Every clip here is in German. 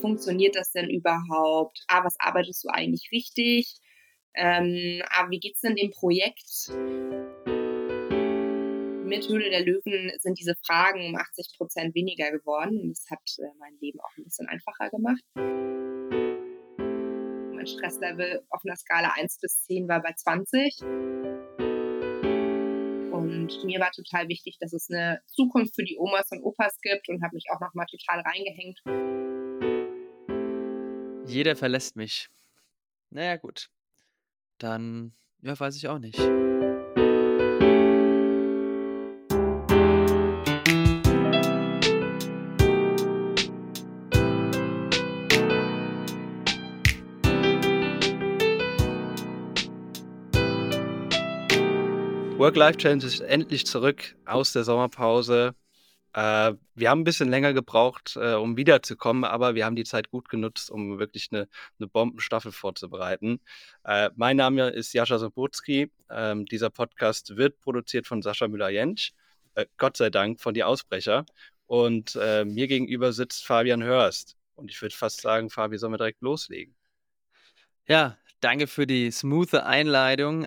funktioniert das denn überhaupt? Ah, was arbeitest du eigentlich richtig? Ähm, ah, wie geht's denn dem Projekt? Mit Höhle der Löwen sind diese Fragen um 80 Prozent weniger geworden und das hat äh, mein Leben auch ein bisschen einfacher gemacht. Mein Stresslevel auf einer Skala 1 bis 10 war bei 20. Und mir war total wichtig, dass es eine Zukunft für die Omas und Opas gibt und habe mich auch nochmal total reingehängt. Jeder verlässt mich. Naja, gut. Dann, ja, weiß ich auch nicht. Work-Life-Challenge ist endlich zurück aus der Sommerpause. Äh, wir haben ein bisschen länger gebraucht, äh, um wiederzukommen, aber wir haben die Zeit gut genutzt, um wirklich eine, eine Bombenstaffel vorzubereiten. Äh, mein Name ist Jascha Sobotski. Ähm, dieser Podcast wird produziert von Sascha Müller-Jentsch. Äh, Gott sei Dank von die Ausbrecher. Und äh, mir gegenüber sitzt Fabian Hörst. Und ich würde fast sagen, Fabi, sollen wir direkt loslegen? Ja, danke für die smooth Einleitung.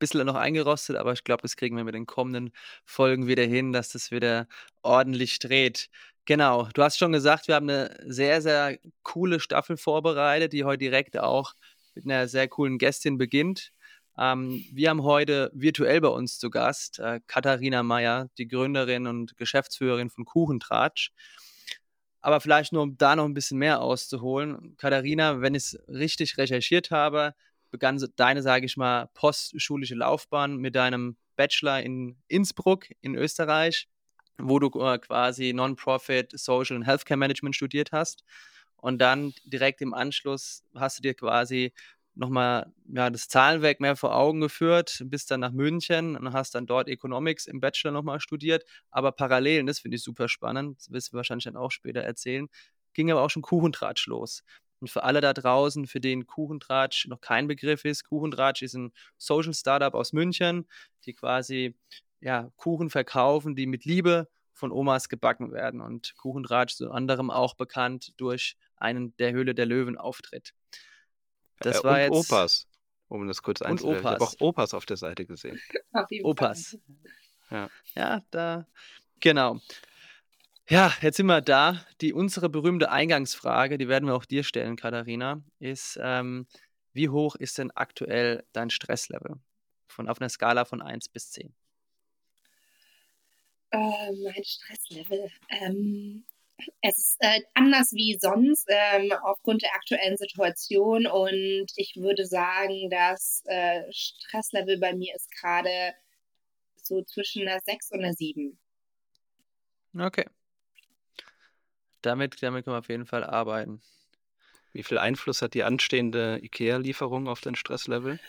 Bisschen noch eingerostet, aber ich glaube, das kriegen wir mit den kommenden Folgen wieder hin, dass das wieder ordentlich dreht. Genau, du hast schon gesagt, wir haben eine sehr, sehr coole Staffel vorbereitet, die heute direkt auch mit einer sehr coolen Gästin beginnt. Ähm, wir haben heute virtuell bei uns zu Gast äh, Katharina Meyer, die Gründerin und Geschäftsführerin von Kuchentratsch. Aber vielleicht nur, um da noch ein bisschen mehr auszuholen. Katharina, wenn ich es richtig recherchiert habe, begann deine, sage ich mal, postschulische Laufbahn mit deinem Bachelor in Innsbruck in Österreich, wo du äh, quasi Non-Profit Social and Healthcare Management studiert hast. Und dann direkt im Anschluss hast du dir quasi nochmal ja, das Zahlenwerk mehr vor Augen geführt, bist dann nach München und hast dann dort Economics im Bachelor nochmal studiert. Aber parallel, das finde ich super spannend, das wirst du wahrscheinlich dann auch später erzählen, ging aber auch schon Kuchentratsch los. Und für alle da draußen, für den Kuchentratsch noch kein Begriff ist, Kuchentratsch ist ein Social Startup aus München, die quasi ja, Kuchen verkaufen, die mit Liebe von Omas gebacken werden. Und Kuchentratsch ist unter anderem auch bekannt durch einen der Höhle der Löwen Auftritt. Das äh, war und jetzt. Opas, um das kurz einzuwerfen. Ich habe auch Opas auf der Seite gesehen. Opas. Ja. ja, da. Genau. Ja, jetzt sind wir da. Die unsere berühmte Eingangsfrage, die werden wir auch dir stellen, Katharina, ist, ähm, wie hoch ist denn aktuell dein Stresslevel? Von, auf einer Skala von 1 bis 10. Äh, mein Stresslevel. Ähm, es ist äh, anders wie sonst ähm, aufgrund der aktuellen Situation und ich würde sagen, das äh, Stresslevel bei mir ist gerade so zwischen einer 6 und einer 7. Okay. Damit, damit können wir auf jeden Fall arbeiten. Wie viel Einfluss hat die anstehende IKEA-Lieferung auf dein Stresslevel?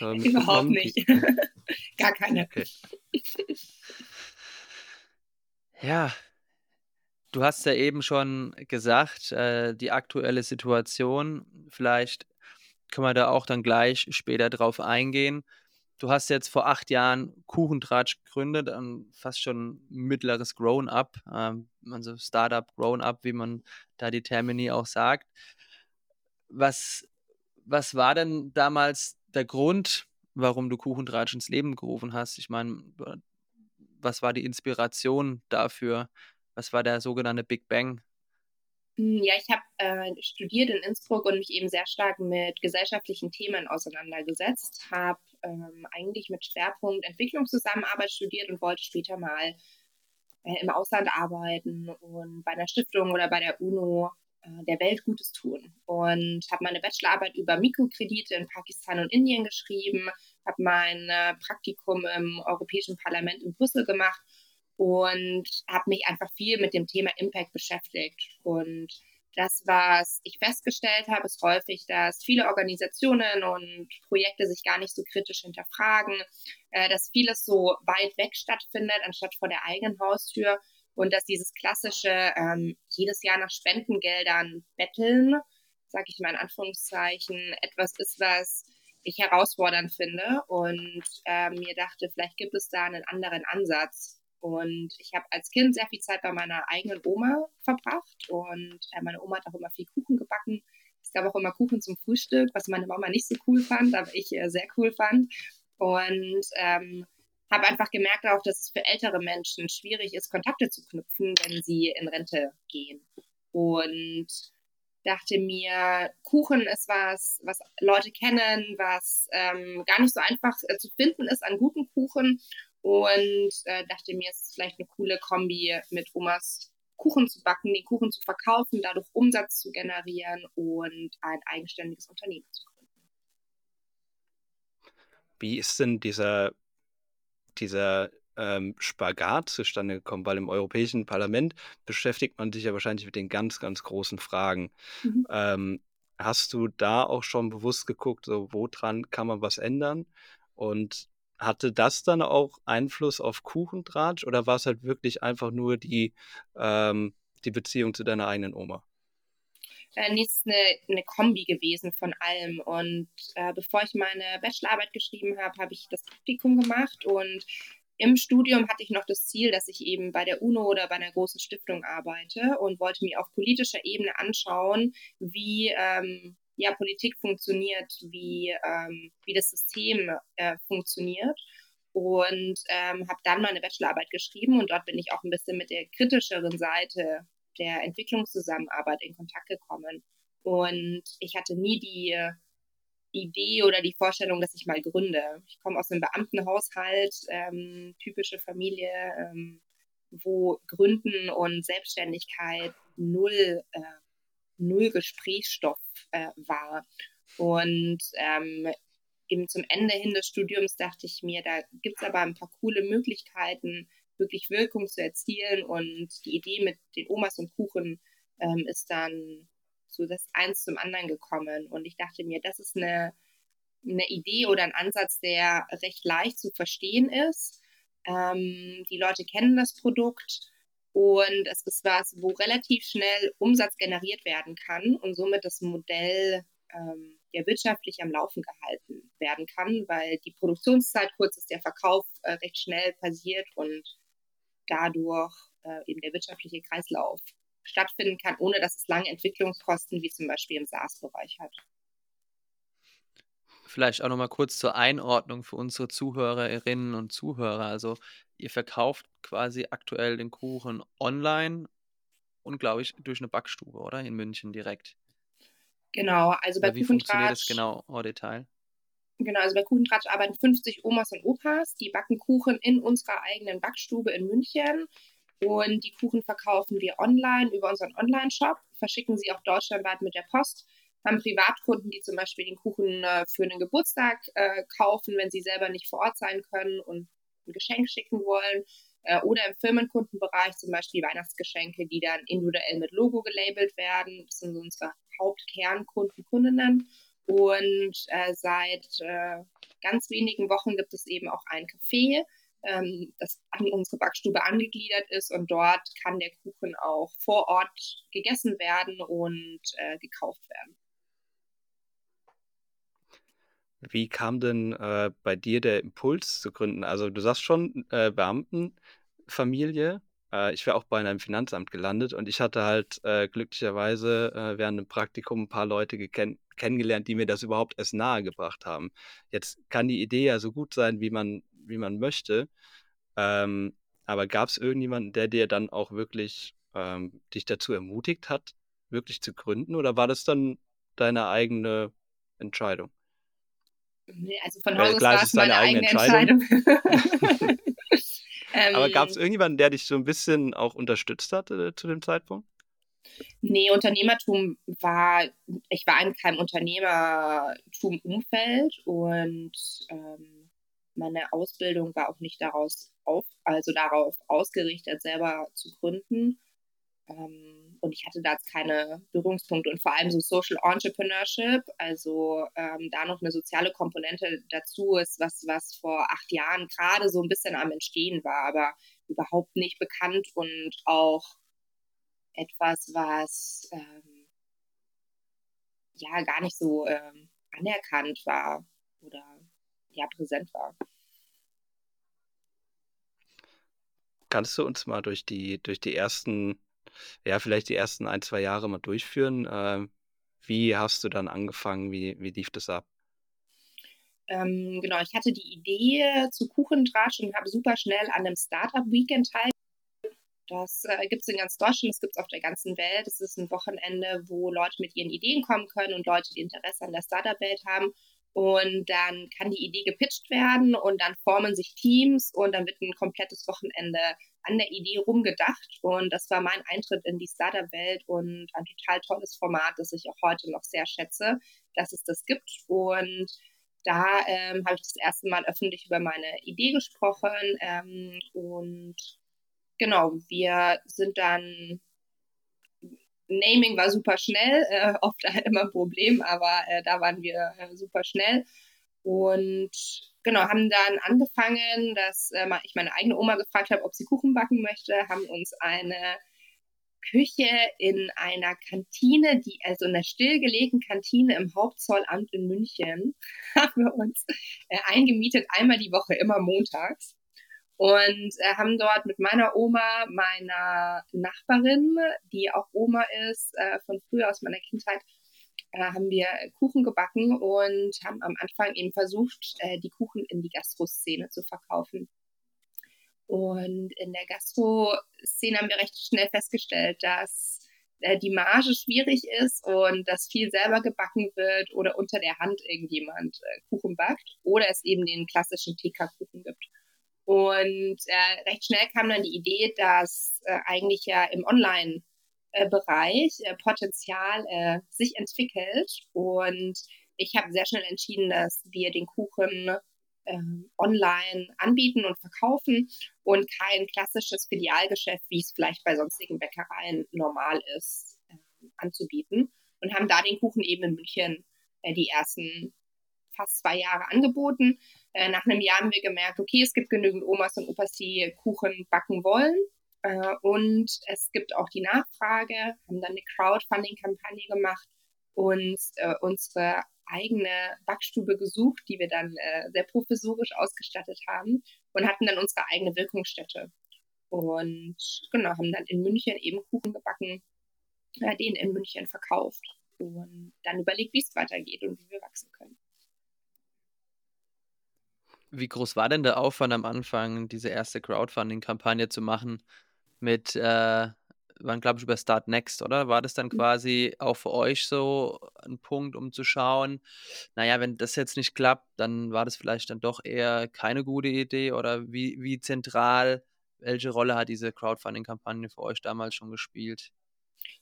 Überhaupt nicht. Gar keine. Okay. Ja, du hast ja eben schon gesagt, äh, die aktuelle Situation, vielleicht können wir da auch dann gleich später drauf eingehen. Du hast jetzt vor acht Jahren Kuchentratsch gegründet, fast schon mittleres Grown-up, ähm, also Startup Grown-up, wie man da die Termini auch sagt. Was, was war denn damals der Grund, warum du Kuchentratsch ins Leben gerufen hast? Ich meine, was war die Inspiration dafür? Was war der sogenannte Big Bang? Hm, ja, ich habe äh, studiert in Innsbruck und mich eben sehr stark mit gesellschaftlichen Themen auseinandergesetzt, habe ähm, eigentlich mit Schwerpunkt Entwicklungszusammenarbeit studiert und wollte später mal äh, im Ausland arbeiten und bei einer Stiftung oder bei der UNO äh, der Welt Gutes tun. Und habe meine Bachelorarbeit über Mikrokredite in Pakistan und Indien geschrieben, habe mein äh, Praktikum im Europäischen Parlament in Brüssel gemacht und habe mich einfach viel mit dem Thema Impact beschäftigt. Und das, was ich festgestellt habe, ist häufig, dass viele Organisationen und Projekte sich gar nicht so kritisch hinterfragen, äh, dass vieles so weit weg stattfindet, anstatt vor der eigenen Haustür. Und dass dieses klassische ähm, jedes Jahr nach Spendengeldern betteln, sage ich mal in Anführungszeichen, etwas ist, was ich herausfordernd finde. Und äh, mir dachte, vielleicht gibt es da einen anderen Ansatz Und ich habe als Kind sehr viel Zeit bei meiner eigenen Oma verbracht und äh, meine Oma hat auch immer viel Kuchen gebacken. Es gab auch immer Kuchen zum Frühstück, was meine Mama nicht so cool fand, aber ich äh, sehr cool fand. Und ähm, habe einfach gemerkt auch, dass es für ältere Menschen schwierig ist, Kontakte zu knüpfen, wenn sie in Rente gehen. Und dachte mir, Kuchen ist was, was Leute kennen, was ähm, gar nicht so einfach äh, zu finden ist an guten Kuchen und äh, dachte mir, es ist vielleicht eine coole Kombi mit Omas Kuchen zu backen, den Kuchen zu verkaufen, dadurch Umsatz zu generieren und ein eigenständiges Unternehmen zu gründen. Wie ist denn dieser, dieser ähm, Spagat zustande gekommen? Weil im Europäischen Parlament beschäftigt man sich ja wahrscheinlich mit den ganz, ganz großen Fragen. Mhm. Ähm, hast du da auch schon bewusst geguckt, so woran kann man was ändern? Und hatte das dann auch Einfluss auf Kuchentratsch oder war es halt wirklich einfach nur die, ähm, die Beziehung zu deiner eigenen Oma? Äh, nee, es ist eine, eine Kombi gewesen von allem. Und äh, bevor ich meine Bachelorarbeit geschrieben habe, habe ich das Praktikum gemacht und im Studium hatte ich noch das Ziel, dass ich eben bei der UNO oder bei einer großen Stiftung arbeite und wollte mir auf politischer Ebene anschauen, wie ähm, ja, Politik funktioniert, wie, ähm, wie das System äh, funktioniert. Und ähm, habe dann meine Bachelorarbeit geschrieben und dort bin ich auch ein bisschen mit der kritischeren Seite der Entwicklungszusammenarbeit in Kontakt gekommen. Und ich hatte nie die Idee oder die Vorstellung, dass ich mal gründe. Ich komme aus einem Beamtenhaushalt, ähm, typische Familie, ähm, wo Gründen und Selbstständigkeit null äh, null Gesprächsstoff äh, war. Und ähm, eben zum Ende hin des Studiums dachte ich mir, da gibt es aber ein paar coole Möglichkeiten, wirklich Wirkung zu erzielen. Und die Idee mit den Omas und Kuchen ähm, ist dann so das eins zum anderen gekommen. Und ich dachte mir, das ist eine, eine Idee oder ein Ansatz, der recht leicht zu verstehen ist. Ähm, die Leute kennen das Produkt und es ist was, wo relativ schnell Umsatz generiert werden kann und somit das Modell ähm, ja wirtschaftlich am Laufen gehalten werden kann, weil die Produktionszeit kurz ist, der Verkauf äh, recht schnell passiert und dadurch äh, eben der wirtschaftliche Kreislauf stattfinden kann, ohne dass es lange Entwicklungskosten wie zum Beispiel im SaaS-Bereich hat. Vielleicht auch nochmal kurz zur Einordnung für unsere Zuhörerinnen und Zuhörer. Also ihr verkauft quasi aktuell den Kuchen online und glaube ich durch eine Backstube, oder? In München direkt. Genau, also bei Oder Wie funktioniert das genau au Detail? Genau, also bei Kuchentratsch arbeiten 50 Omas und Opas, die backen Kuchen in unserer eigenen Backstube in München. Und die Kuchen verkaufen wir online über unseren Online-Shop, verschicken sie auch deutschlandweit mit der Post haben Privatkunden, die zum Beispiel den Kuchen äh, für einen Geburtstag äh, kaufen, wenn sie selber nicht vor Ort sein können und ein Geschenk schicken wollen. Äh, oder im Firmenkundenbereich zum Beispiel Weihnachtsgeschenke, die dann individuell mit Logo gelabelt werden. Das sind unsere Hauptkernkunden, Kundinnen. Und äh, seit äh, ganz wenigen Wochen gibt es eben auch ein Café, ähm, das an unsere Backstube angegliedert ist und dort kann der Kuchen auch vor Ort gegessen werden und äh, gekauft werden. Wie kam denn äh, bei dir der Impuls zu gründen? Also du sagst schon, äh, Beamtenfamilie. Äh, ich wäre auch bei einem Finanzamt gelandet und ich hatte halt äh, glücklicherweise äh, während dem Praktikum ein paar Leute kennengelernt, die mir das überhaupt erst nahegebracht haben. Jetzt kann die Idee ja so gut sein, wie man, wie man möchte. Ähm, aber gab es irgendjemanden, der dir dann auch wirklich ähm, dich dazu ermutigt hat, wirklich zu gründen? Oder war das dann deine eigene Entscheidung? Nee, also von Haus aus war es meine eigene Entscheidung. Entscheidung. Aber gab es ähm. irgendjemanden, der dich so ein bisschen auch unterstützt hat äh, zu dem Zeitpunkt? Nee, Unternehmertum war, ich war in keinem Unternehmertum-Umfeld und ähm, meine Ausbildung war auch nicht daraus auf, also darauf ausgerichtet, selber zu gründen. Ähm, und ich hatte da jetzt keine Berührungspunkte und vor allem so Social Entrepreneurship, also ähm, da noch eine soziale Komponente dazu ist, was, was vor acht Jahren gerade so ein bisschen am Entstehen war, aber überhaupt nicht bekannt und auch etwas, was ähm, ja gar nicht so ähm, anerkannt war oder ja präsent war. kannst du uns mal durch die, durch die ersten, ja, vielleicht die ersten ein, zwei Jahre mal durchführen? Äh, wie hast du dann angefangen? Wie, wie lief das ab? Ähm, genau, ich hatte die Idee zu Kuchendrasch und habe super schnell an einem Startup-Weekend teilgenommen. Das äh, gibt es in ganz Deutschland, das gibt es auf der ganzen Welt. Es ist ein Wochenende, wo Leute mit ihren Ideen kommen können und Leute, die Interesse an der Startup-Welt haben. Und dann kann die Idee gepitcht werden und dann formen sich Teams und dann wird ein komplettes Wochenende an der Idee rumgedacht. Und das war mein Eintritt in die Startup-Welt und ein total tolles Format, das ich auch heute noch sehr schätze, dass es das gibt. Und da ähm, habe ich das erste Mal öffentlich über meine Idee gesprochen. Ähm, und genau, wir sind dann Naming war super schnell, äh, oft halt immer ein Problem, aber äh, da waren wir äh, super schnell. Und genau, haben dann angefangen, dass äh, ich meine eigene Oma gefragt habe, ob sie Kuchen backen möchte, haben uns eine Küche in einer Kantine, die, also in einer stillgelegten Kantine im Hauptzollamt in München, haben wir uns äh, eingemietet, einmal die Woche, immer montags und äh, haben dort mit meiner Oma, meiner Nachbarin, die auch Oma ist, äh, von früher aus meiner Kindheit, äh, haben wir Kuchen gebacken und haben am Anfang eben versucht, äh, die Kuchen in die Gastroszene zu verkaufen. Und in der Gastro-Szene haben wir recht schnell festgestellt, dass äh, die Marge schwierig ist und dass viel selber gebacken wird oder unter der Hand irgendjemand äh, Kuchen backt oder es eben den klassischen TK-Kuchen gibt. Und äh, recht schnell kam dann die Idee, dass äh, eigentlich ja im Online-Bereich äh, Potenzial äh, sich entwickelt. Und ich habe sehr schnell entschieden, dass wir den Kuchen ähm, online anbieten und verkaufen und kein klassisches Filialgeschäft, wie es vielleicht bei sonstigen Bäckereien normal ist, ähm, anzubieten. Und haben da den Kuchen eben in München äh, die ersten fast zwei Jahre angeboten äh, nach einem Jahr haben wir gemerkt, okay, es gibt genügend Omas und Opas, die Kuchen backen wollen. Äh, und es gibt auch die Nachfrage, haben dann eine Crowdfunding-Kampagne gemacht und äh, unsere eigene Backstube gesucht, die wir dann äh, sehr professorisch ausgestattet haben und hatten dann unsere eigene Wirkungsstätte. Und genau, haben dann in München eben Kuchen gebacken, äh, den in München verkauft und dann überlegt, wie es weitergeht und wie wir wachsen können. Wie groß war denn der Aufwand am Anfang, diese erste Crowdfunding-Kampagne zu machen mit, äh, waren glaube ich über Start Next, oder? War das dann mhm. quasi auch für euch so ein Punkt, um zu schauen, naja, wenn das jetzt nicht klappt, dann war das vielleicht dann doch eher keine gute Idee oder wie, wie zentral, welche Rolle hat diese Crowdfunding-Kampagne für euch damals schon gespielt?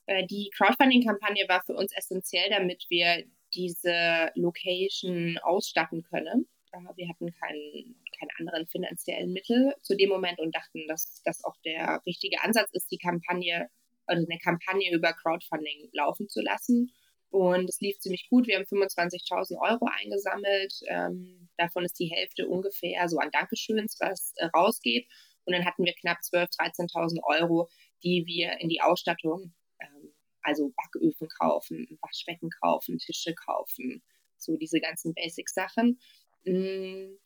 Äh, die Crowdfunding-Kampagne war für uns essentiell, damit wir diese Location ausstatten können wir hatten keine anderen finanziellen Mittel zu dem Moment und dachten, dass das auch der richtige Ansatz ist, die Kampagne, also eine Kampagne über Crowdfunding laufen zu lassen. Und es lief ziemlich gut. Wir haben 25.000 Euro eingesammelt. Ähm, davon ist die Hälfte ungefähr so an Dankeschöns, was äh, rausgeht. Und dann hatten wir knapp 12.000, 13.000 Euro, die wir in die Ausstattung, ähm, also Backöfen kaufen, Waschbecken kaufen, Tische kaufen, so diese ganzen Basic-Sachen. Und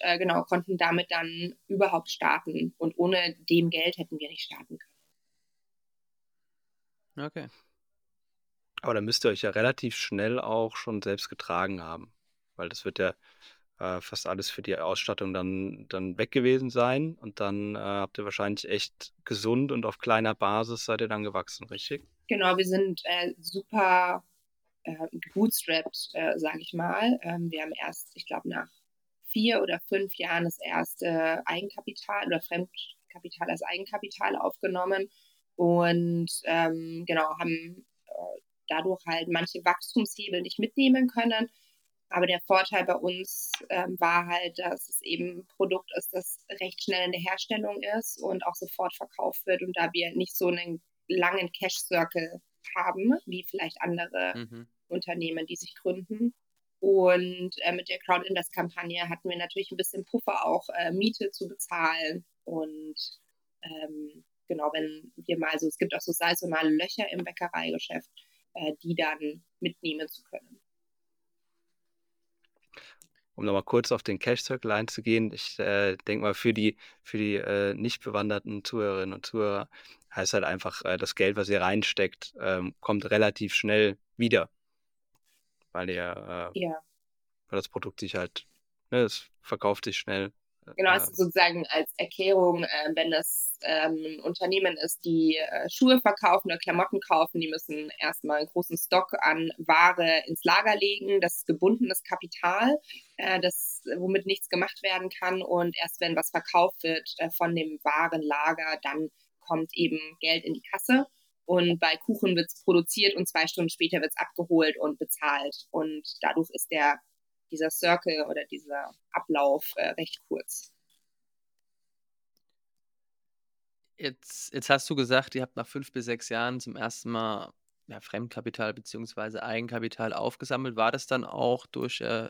äh, genau, konnten damit dann überhaupt starten. Und ohne dem Geld hätten wir nicht starten können. Okay. Aber dann müsst ihr euch ja relativ schnell auch schon selbst getragen haben, weil das wird ja äh, fast alles für die Ausstattung dann, dann weg gewesen sein und dann äh, habt ihr wahrscheinlich echt gesund und auf kleiner Basis seid ihr dann gewachsen, richtig? Genau, wir sind äh, super äh, gebootstrapped, äh, sage ich mal. Ähm, wir haben erst, ich glaube, nach vier oder fünf Jahren das erste Eigenkapital oder Fremdkapital als Eigenkapital aufgenommen und ähm, genau haben äh, dadurch halt manche Wachstumshebel nicht mitnehmen können. Aber der Vorteil bei uns ähm, war halt, dass es eben ein Produkt ist, das recht schnell in der Herstellung ist und auch sofort verkauft wird. Und da wir nicht so einen langen Cash-Circle haben, wie vielleicht andere mhm. Unternehmen, die sich gründen. Und äh, mit der Crowd-Invest-Kampagne hatten wir natürlich ein bisschen Puffer, auch äh, Miete zu bezahlen. Und ähm, genau, wenn wir mal so, es gibt auch so saisonale Löcher im Bäckereigeschäft, äh, die dann mitnehmen zu können. um nochmal kurz auf den Cash Circle einzugehen, ich äh, denke mal, für die, für die äh, nicht bewanderten Zuhörerinnen und Zuhörer heißt halt einfach, äh, das Geld, was ihr reinsteckt, ähm, kommt relativ schnell wieder. Weil ihr, äh, Ja, weil das Produkt sich halt, ne, es verkauft sich schnell. genau, Äh, also sozusagen als Erklärung, äh, wenn das ähm, ein Unternehmen ist, die Schuhe verkaufen oder Klamotten kaufen, die müssen erstmal einen großen Stock an Ware ins Lager legen. Das ist gebundenes Kapital, das, womit nichts gemacht werden kann. Und erst wenn was verkauft wird von dem Warenlager, dann kommt eben Geld in die Kasse. Und bei Kuchen wird es produziert und zwei Stunden später wird es abgeholt und bezahlt. Und dadurch ist der, dieser Circle oder dieser Ablauf äh, recht kurz. Jetzt, jetzt hast du gesagt, ihr habt nach fünf bis sechs Jahren zum ersten Mal ja, Fremdkapital bzw. Eigenkapital aufgesammelt. War das dann auch durch äh,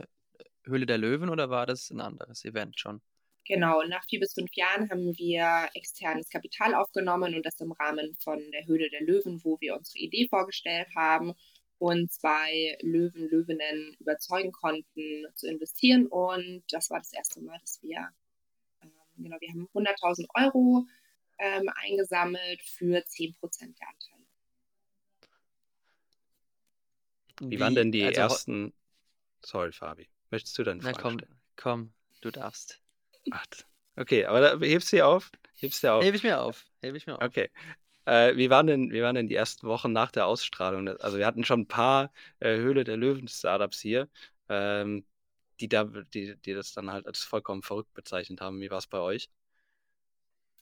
Höhle der Löwen oder war das ein anderes Event schon? Genau, nach vier bis fünf Jahren haben wir externes Kapital aufgenommen und das im Rahmen von der Höhle der Löwen, wo wir unsere Idee vorgestellt haben und zwei Löwen, Löwinnen überzeugen konnten zu investieren. Und das war das erste Mal, dass wir, ähm, genau, wir haben 100.000 Euro ähm, eingesammelt für 10 Prozent der Anteile. Wie waren denn die also, ersten. Sorry, Fabi. Möchtest du dann Na komm, komm, du darfst. Ach, okay, aber da hebst du sie auf? Hebst du auf? Hebe ich mir auf. Hebe ich mir auf. Okay. Äh, wie, waren denn, wie waren denn die ersten Wochen nach der Ausstrahlung? Also wir hatten schon ein paar äh, Höhle der Löwen-Startups hier, ähm, die, da, die, die das dann halt als vollkommen verrückt bezeichnet haben. Wie war es bei euch?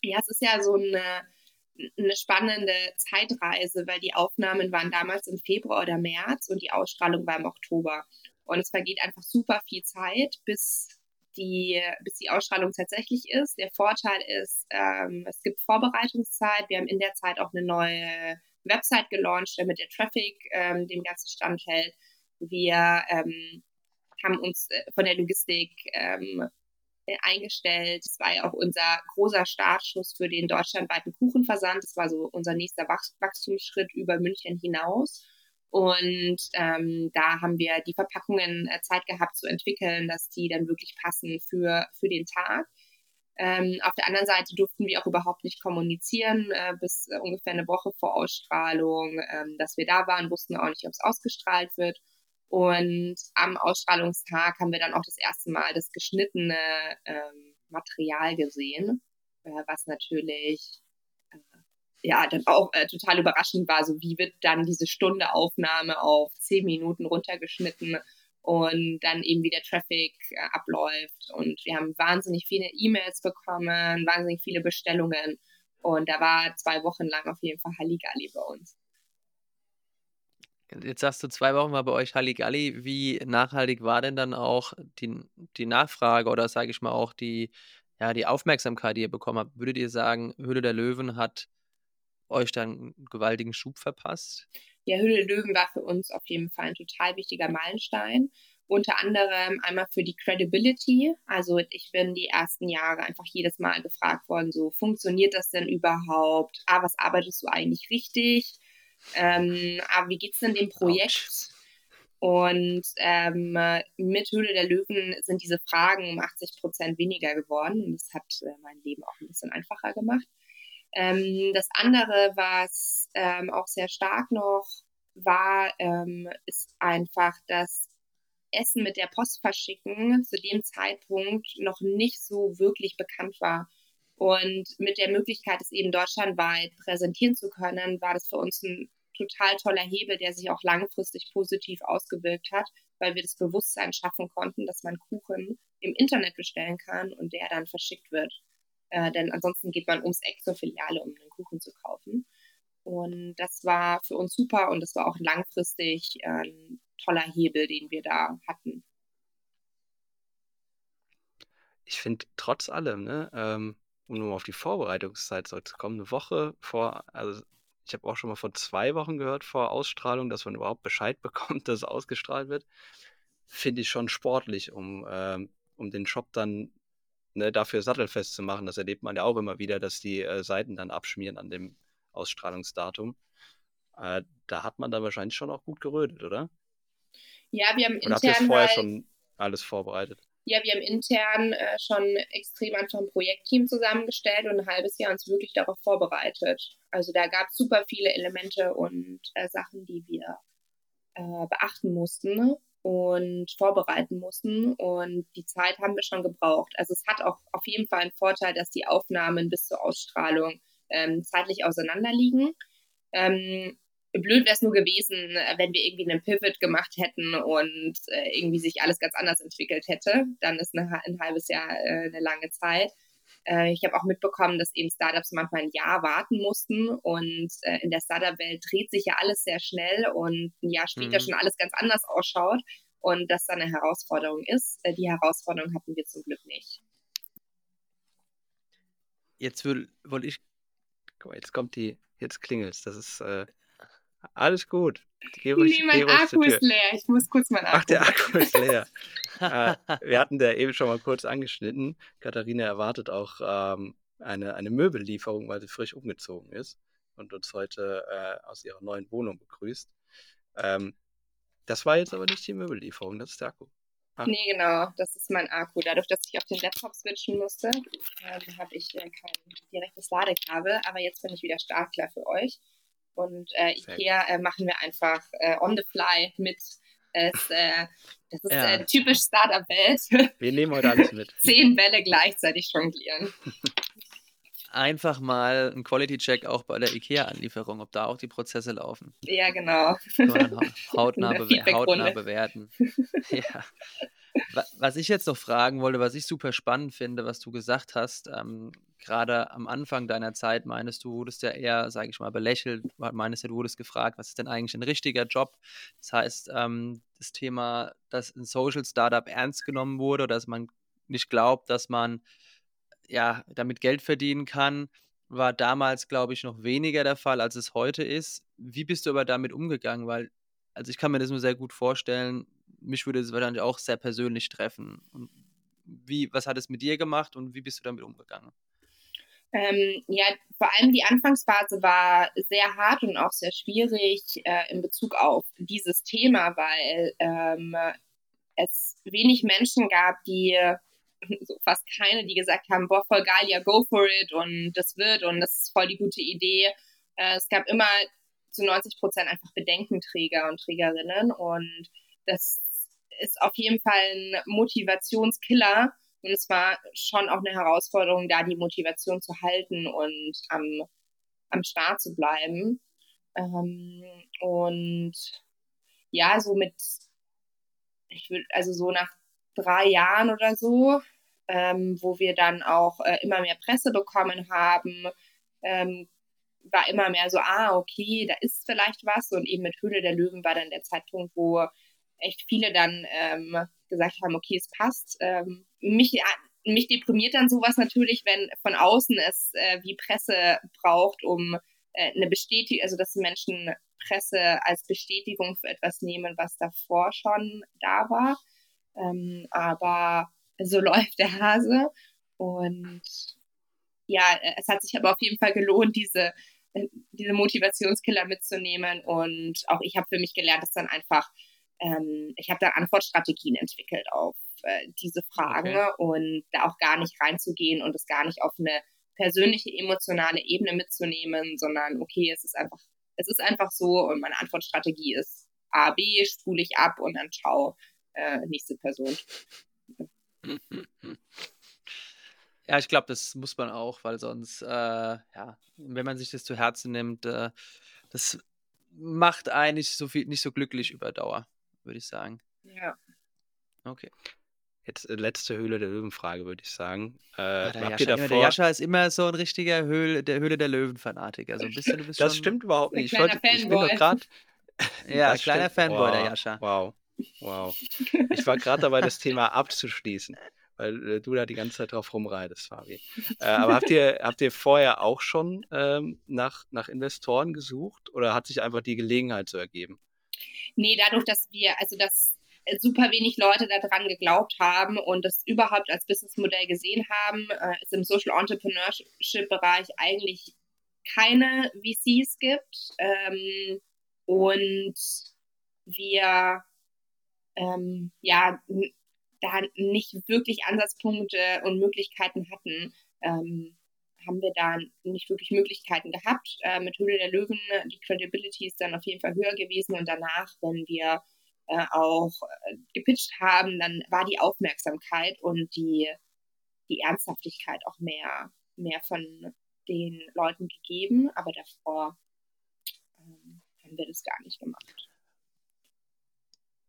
Ja, es ist ja so eine, eine spannende Zeitreise, weil die Aufnahmen waren damals im Februar oder März und die Ausstrahlung war im Oktober. Und es vergeht einfach super viel Zeit, bis die, bis die Ausstrahlung tatsächlich ist. Der Vorteil ist, ähm, es gibt Vorbereitungszeit. Wir haben in der Zeit auch eine neue Website gelauncht, damit der Traffic ähm, dem Ganzen standhält. Wir ähm, haben uns äh, von der Logistik ähm, äh, eingestellt. Das war ja auch unser großer Startschuss für den deutschlandweiten Kuchenversand. Das war so unser nächster Wach Wachstumsschritt über München hinaus. Und ähm, da haben wir die Verpackungen äh, Zeit gehabt zu entwickeln, dass die dann wirklich passen für, für den Tag. Ähm, auf der anderen Seite durften wir auch überhaupt nicht kommunizieren äh, bis äh, ungefähr eine Woche vor Ausstrahlung, ähm, dass wir da waren, wussten auch nicht, ob es ausgestrahlt wird. Und am Ausstrahlungstag haben wir dann auch das erste Mal das geschnittene ähm, Material gesehen, äh, was natürlich ja dann auch äh, total überraschend war. So wie wird dann diese Stunde Aufnahme auf zehn Minuten runtergeschnitten und dann eben wie der Traffic äh, abläuft. Und wir haben wahnsinnig viele E-Mails bekommen, wahnsinnig viele Bestellungen. Und da war zwei Wochen lang auf jeden Fall Halligalli bei uns. Jetzt sagst du, zwei Wochen war bei euch Halligalli. Wie nachhaltig war denn dann auch die, die Nachfrage oder sage ich mal auch die, ja, die Aufmerksamkeit, die ihr bekommen habt? Würdet ihr sagen, Höhle der Löwen hat euch dann einen gewaltigen Schub verpasst? Ja, Höhle der Löwen war für uns auf jeden Fall ein total wichtiger Meilenstein. Unter anderem einmal für die Credibility. Also ich bin die ersten Jahre einfach jedes Mal gefragt worden, so funktioniert das denn überhaupt? Ah, was arbeitest du eigentlich richtig? Ähm, aber wie geht's denn dem Projekt? Und ähm, mit Höhle der Löwen sind diese Fragen um 80 Prozent weniger geworden. Und das hat äh, mein Leben auch ein bisschen einfacher gemacht. Ähm, das andere, was ähm, auch sehr stark noch war, ähm, ist einfach das Essen mit der Post verschicken zu dem Zeitpunkt noch nicht so wirklich bekannt war. Und mit der Möglichkeit, es eben deutschlandweit präsentieren zu können, war das für uns ein total toller Hebel, der sich auch langfristig positiv ausgewirkt hat, weil wir das Bewusstsein schaffen konnten, dass man Kuchen im Internet bestellen kann und der dann verschickt wird. Äh, denn ansonsten geht man ums Eck zur Filiale, um einen Kuchen zu kaufen. Und das war für uns super und das war auch langfristig äh, ein toller Hebel, den wir da hatten. Ich finde trotz allem, ne, ähm, um nur auf die Vorbereitungszeit zurückzukommen, eine Woche vor, also ich habe auch schon mal vor zwei Wochen gehört vor Ausstrahlung, dass man überhaupt Bescheid bekommt, dass es ausgestrahlt wird, finde ich schon sportlich, um, ähm, um den Shop dann ne, dafür sattelfest zu machen. Das erlebt man ja auch immer wieder, dass die äh, Seiten dann abschmieren an dem Ausstrahlungsdatum. Äh, da hat man dann wahrscheinlich schon auch gut gerödet, oder? Ja, wir haben Oder habt ihr intern vorher halt, schon alles vorbereitet? Ja, wir haben intern äh, schon extrem einfach ein Projektteam zusammengestellt und ein halbes Jahr uns wirklich darauf vorbereitet. Also da gab es super viele Elemente und äh, Sachen, die wir äh, beachten mussten und vorbereiten mussten. Und die Zeit haben wir schon gebraucht. Also es hat auch auf jeden Fall einen Vorteil, dass die Aufnahmen bis zur Ausstrahlung ähm, zeitlich auseinanderliegen. Ähm, blöd wäre es nur gewesen, äh, wenn wir irgendwie einen Pivot gemacht hätten und äh, irgendwie sich alles ganz anders entwickelt hätte. Dann ist eine, ein halbes Jahr äh, eine lange Zeit. Äh, ich habe auch mitbekommen, dass eben Startups manchmal ein Jahr warten mussten und äh, in der Startup-Welt dreht sich ja alles sehr schnell und ein Jahr später mhm. schon alles ganz anders ausschaut und das dann eine Herausforderung ist. Äh, die Herausforderung hatten wir zum Glück nicht. Jetzt wollte ich, guck mal, jetzt kommt die, jetzt klingelt's. Das ist äh, alles gut. Geh ruhig, nee, mein Akku ist leer. Ich muss kurz mein Akku. Ach, der Akku ist leer. äh, wir hatten da eben schon mal kurz angeschnitten. Katharina erwartet auch ähm, eine, eine Möbellieferung, weil sie frisch umgezogen ist und uns heute äh, aus ihrer neuen Wohnung begrüßt. Ähm, das war jetzt aber nicht die Möbellieferung, das ist der Akku. Ah. Nee, genau, das ist mein Akku. Dadurch, dass ich auf den Laptop switchen musste, ähm, habe ich äh, kein direktes Ladekabel, aber jetzt bin ich wieder startklar für euch. Und äh, IKEA äh, machen wir einfach äh, on the fly mit. Es, äh, das ist ja. Äh, typisch Startup-Welt. Wir nehmen heute alles mit. Zehn Bälle gleichzeitig jonglieren. Einfach mal ein Quality-Check auch bei der IKEA-Anlieferung, ob da auch die Prozesse laufen. Ja, genau. Hautnah, bewer hautnah bewerten. ja. Was ich jetzt noch fragen wollte, was ich super spannend finde, was du gesagt hast, ähm, gerade am Anfang deiner Zeit meinst du, wurdest ja eher, sage ich mal, belächelt, meinst ja, du wurdest gefragt, was ist denn eigentlich ein richtiger Job? Das heißt, ähm, das Thema, dass ein Social Startup ernst genommen wurde, dass man nicht glaubt, dass man ja damit Geld verdienen kann, war damals, glaube ich, noch weniger der Fall, als es heute ist. Wie bist du aber damit umgegangen? Weil, also ich kann mir das nur sehr gut vorstellen, mich würde es wahrscheinlich auch sehr persönlich treffen. Und wie, was hat es mit dir gemacht und wie bist du damit umgegangen? Ähm, ja, vor allem die Anfangsphase war sehr hart und auch sehr schwierig äh, in Bezug auf dieses Thema, weil ähm, es wenig Menschen gab, die so fast keine, die gesagt haben, boah, voll geil, ja, go for it und das wird und das ist voll die gute Idee. Äh, es gab immer zu 90 Prozent einfach Bedenkenträger und Trägerinnen und das ist auf jeden Fall ein Motivationskiller. Und es war schon auch eine Herausforderung, da die Motivation zu halten und am, am Start zu bleiben. Ähm, und ja, so mit, ich würde, also so nach drei Jahren oder so, ähm, wo wir dann auch äh, immer mehr Presse bekommen haben, ähm, war immer mehr so, ah, okay, da ist vielleicht was. Und eben mit Höhle der Löwen war dann der Zeitpunkt, wo echt viele dann ähm, gesagt haben, okay, es passt. Ähm, mich, mich deprimiert dann sowas natürlich, wenn von außen es äh, wie Presse braucht, um äh, eine Bestätigung, also dass Menschen Presse als Bestätigung für etwas nehmen, was davor schon da war. Ähm, aber so läuft der Hase. Und ja, es hat sich aber auf jeden Fall gelohnt, diese, äh, diese Motivationskiller mitzunehmen. Und auch ich habe für mich gelernt, dass dann einfach ähm, ich habe da Antwortstrategien entwickelt auf äh, diese Fragen okay. und da auch gar nicht reinzugehen und es gar nicht auf eine persönliche, emotionale Ebene mitzunehmen, sondern okay, es ist einfach, es ist einfach so und meine Antwortstrategie ist A, B, spule ich ab und dann ciao, äh, nächste Person. Ja, ich glaube, das muss man auch, weil sonst, äh, ja, wenn man sich das zu Herzen nimmt, äh, das macht eigentlich so viel, nicht so glücklich über Dauer würde ich sagen. Ja. Okay. Jetzt äh, letzte Höhle der Löwen-Frage, würde ich sagen. Äh, ah, der, Jascha, davor... der Jascha ist immer so ein richtiger Höhle der, Höhle der Löwen-Fanatiker. Also du bist das schon... stimmt überhaupt nicht. Ich, wollte, ich bin doch gerade. ja, das kleiner stimmt. Fanboy, wow, der Jascha. Wow. Wow. Ich war gerade dabei, das Thema abzuschließen, weil äh, du da die ganze Zeit drauf rumreitest, Fabi. Äh, aber habt ihr, habt ihr vorher auch schon ähm, nach, nach Investoren gesucht oder hat sich einfach die Gelegenheit so ergeben? Nee, dadurch, dass wir, also dass super wenig Leute daran geglaubt haben und das überhaupt als Businessmodell gesehen haben, äh, es im Social Entrepreneurship Bereich eigentlich keine VCs gibt ähm, und wir ähm, ja da nicht wirklich Ansatzpunkte und Möglichkeiten hatten, ähm, haben wir da nicht wirklich Möglichkeiten gehabt. Äh, mit Höhle der Löwen, die Credibility ist dann auf jeden Fall höher gewesen und danach, wenn wir äh, auch äh, gepitcht haben, dann war die Aufmerksamkeit und die, die Ernsthaftigkeit auch mehr, mehr von den Leuten gegeben, aber davor ähm, haben wir das gar nicht gemacht.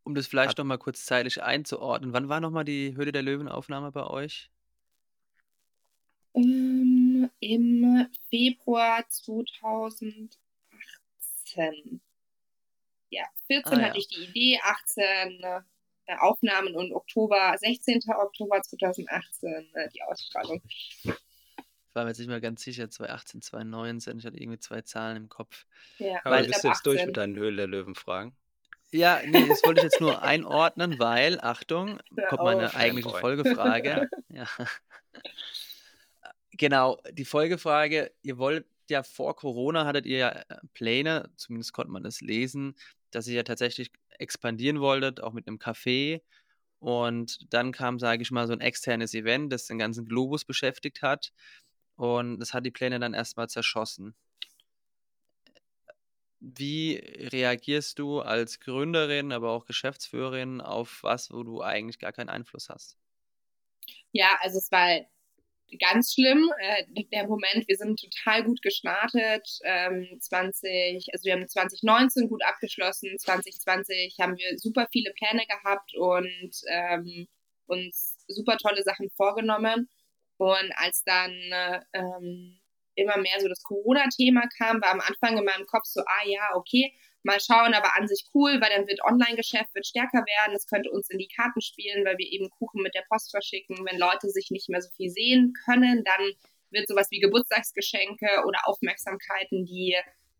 Um das vielleicht nochmal kurz zeitlich einzuordnen, wann war nochmal die Höhle der Löwen-Aufnahme bei euch? Ähm, Im Februar 2018. Ja, 14 ah, ja. hatte ich die Idee, 18 äh, Aufnahmen und Oktober, 16. Oktober 2018 äh, die Ausstrahlung. Ich war mir jetzt nicht mehr ganz sicher, 2018, 2019, ich hatte irgendwie zwei Zahlen im Kopf. Ja, aber bist du jetzt 18. durch mit deinen Höhle der Löwen-Fragen? Ja, nee, das wollte ich jetzt nur einordnen, weil, Achtung, kommt meine eigentliche Folgefrage. ja. Genau, die Folgefrage, ihr wollt ja vor Corona, hattet ihr ja äh, Pläne, zumindest konnte man das lesen, dass ihr ja tatsächlich expandieren wolltet, auch mit einem Café. Und dann kam, sage ich mal, so ein externes Event, das den ganzen Globus beschäftigt hat. Und das hat die Pläne dann erstmal zerschossen. Wie reagierst du als Gründerin, aber auch Geschäftsführerin auf was, wo du eigentlich gar keinen Einfluss hast? Ja, also es war ganz schlimm. Äh, der Moment, wir sind total gut gestartet. Ähm, 20, also wir haben 2019 gut abgeschlossen. 2020 haben wir super viele Pläne gehabt und ähm, uns super tolle Sachen vorgenommen. Und als dann ähm, immer mehr so das Corona-Thema kam, war am Anfang in meinem Kopf so, ah ja, okay, mal schauen, aber an sich cool, weil dann wird Online-Geschäft wird stärker werden. Es könnte uns in die Karten spielen, weil wir eben Kuchen mit der Post verschicken. Wenn Leute sich nicht mehr so viel sehen können, dann wird sowas wie Geburtstagsgeschenke oder Aufmerksamkeiten, die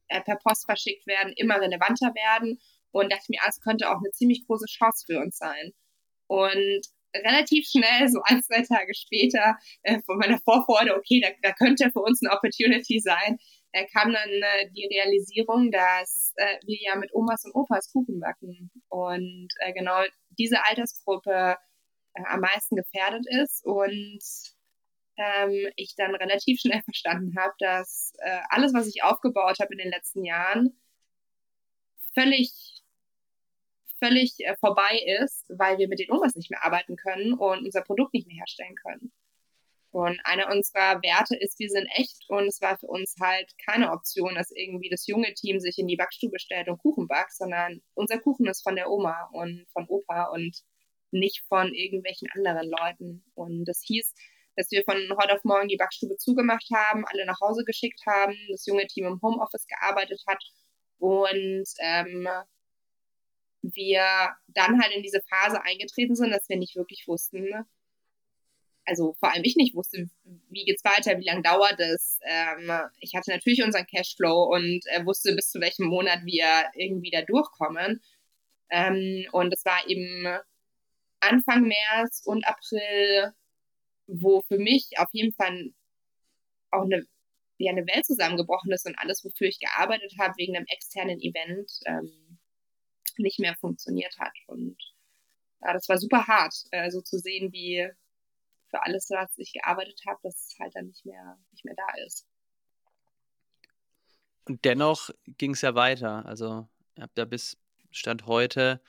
äh, per Post verschickt werden, immer relevanter werden. Und dachte mir, es könnte auch eine ziemlich große Chance für uns sein. Und relativ schnell, so ein, zwei Tage später, äh, von meiner Vorfreude, okay, da, da könnte für uns eine Opportunity sein, äh, kam dann äh, die Realisierung, dass äh, wir ja mit Omas und Opas Kuchen backen und äh, genau diese Altersgruppe äh, am meisten gefährdet ist und ähm, ich dann relativ schnell verstanden habe, dass äh, alles, was ich aufgebaut habe in den letzten Jahren, völlig völlig äh, vorbei ist, weil wir mit den Omas nicht mehr arbeiten können und unser Produkt nicht mehr herstellen können. Und einer unserer Werte ist, wir sind echt und es war für uns halt keine Option, dass irgendwie das junge Team sich in die Backstube stellt und Kuchen backt, sondern unser Kuchen ist von der Oma und von Opa und nicht von irgendwelchen anderen Leuten. Und das hieß, dass wir von heute auf morgen die Backstube zugemacht haben, alle nach Hause geschickt haben, das junge Team im Homeoffice gearbeitet hat und ähm, wir dann halt in diese Phase eingetreten sind, dass wir nicht wirklich wussten? Also vor allem ich nicht wusste, wie geht's weiter, wie lange dauert es. Ähm, ich hatte natürlich unseren Cashflow und äh, wusste bis zu welchem Monat wir irgendwie da durchkommen. Ähm, und es war eben Anfang März und April, wo für mich auf jeden Fall auch eine, ja, eine Welt zusammengebrochen ist und alles, wofür ich gearbeitet habe, wegen einem externen Event, ähm, nicht mehr funktioniert hat. Und ja, das war super hart, äh, so zu sehen, wie für alles, was ich gearbeitet habe, das halt dann nicht mehr, nicht mehr da ist. Und dennoch ging es ja weiter. Also ihr habt ja bis Stand heute,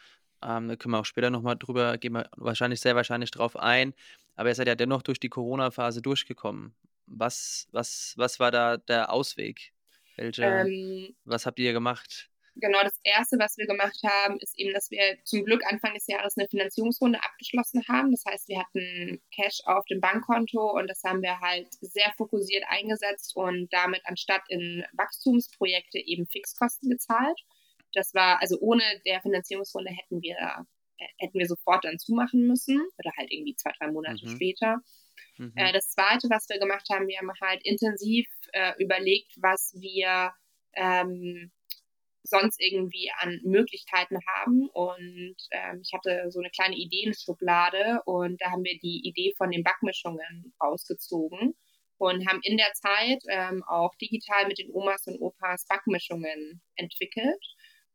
ähm, da können wir auch später nochmal drüber, gehen wir wahrscheinlich sehr wahrscheinlich drauf ein, aber ihr seid ja dennoch durch die Corona-Phase durchgekommen. Was, was, was war da der Ausweg? Welche, ähm, was habt ihr gemacht? Genau das Erste, was wir gemacht haben, ist eben, dass wir zum Glück Anfang des Jahres eine Finanzierungsrunde abgeschlossen haben. Das heißt, wir hatten Cash auf dem Bankkonto und das haben wir halt sehr fokussiert eingesetzt und damit anstatt in Wachstumsprojekte eben Fixkosten gezahlt. Das war, also ohne der Finanzierungsrunde hätten wir, äh, hätten wir sofort dann zumachen müssen oder halt irgendwie zwei, drei Monate mhm. später. Mhm. Äh, das Zweite, was wir gemacht haben, wir haben halt intensiv äh, überlegt, was wir ähm, sonst irgendwie an Möglichkeiten haben. Und ähm, ich hatte so eine kleine Ideenschublade und da haben wir die Idee von den Backmischungen rausgezogen und haben in der Zeit ähm, auch digital mit den Omas und Opas Backmischungen entwickelt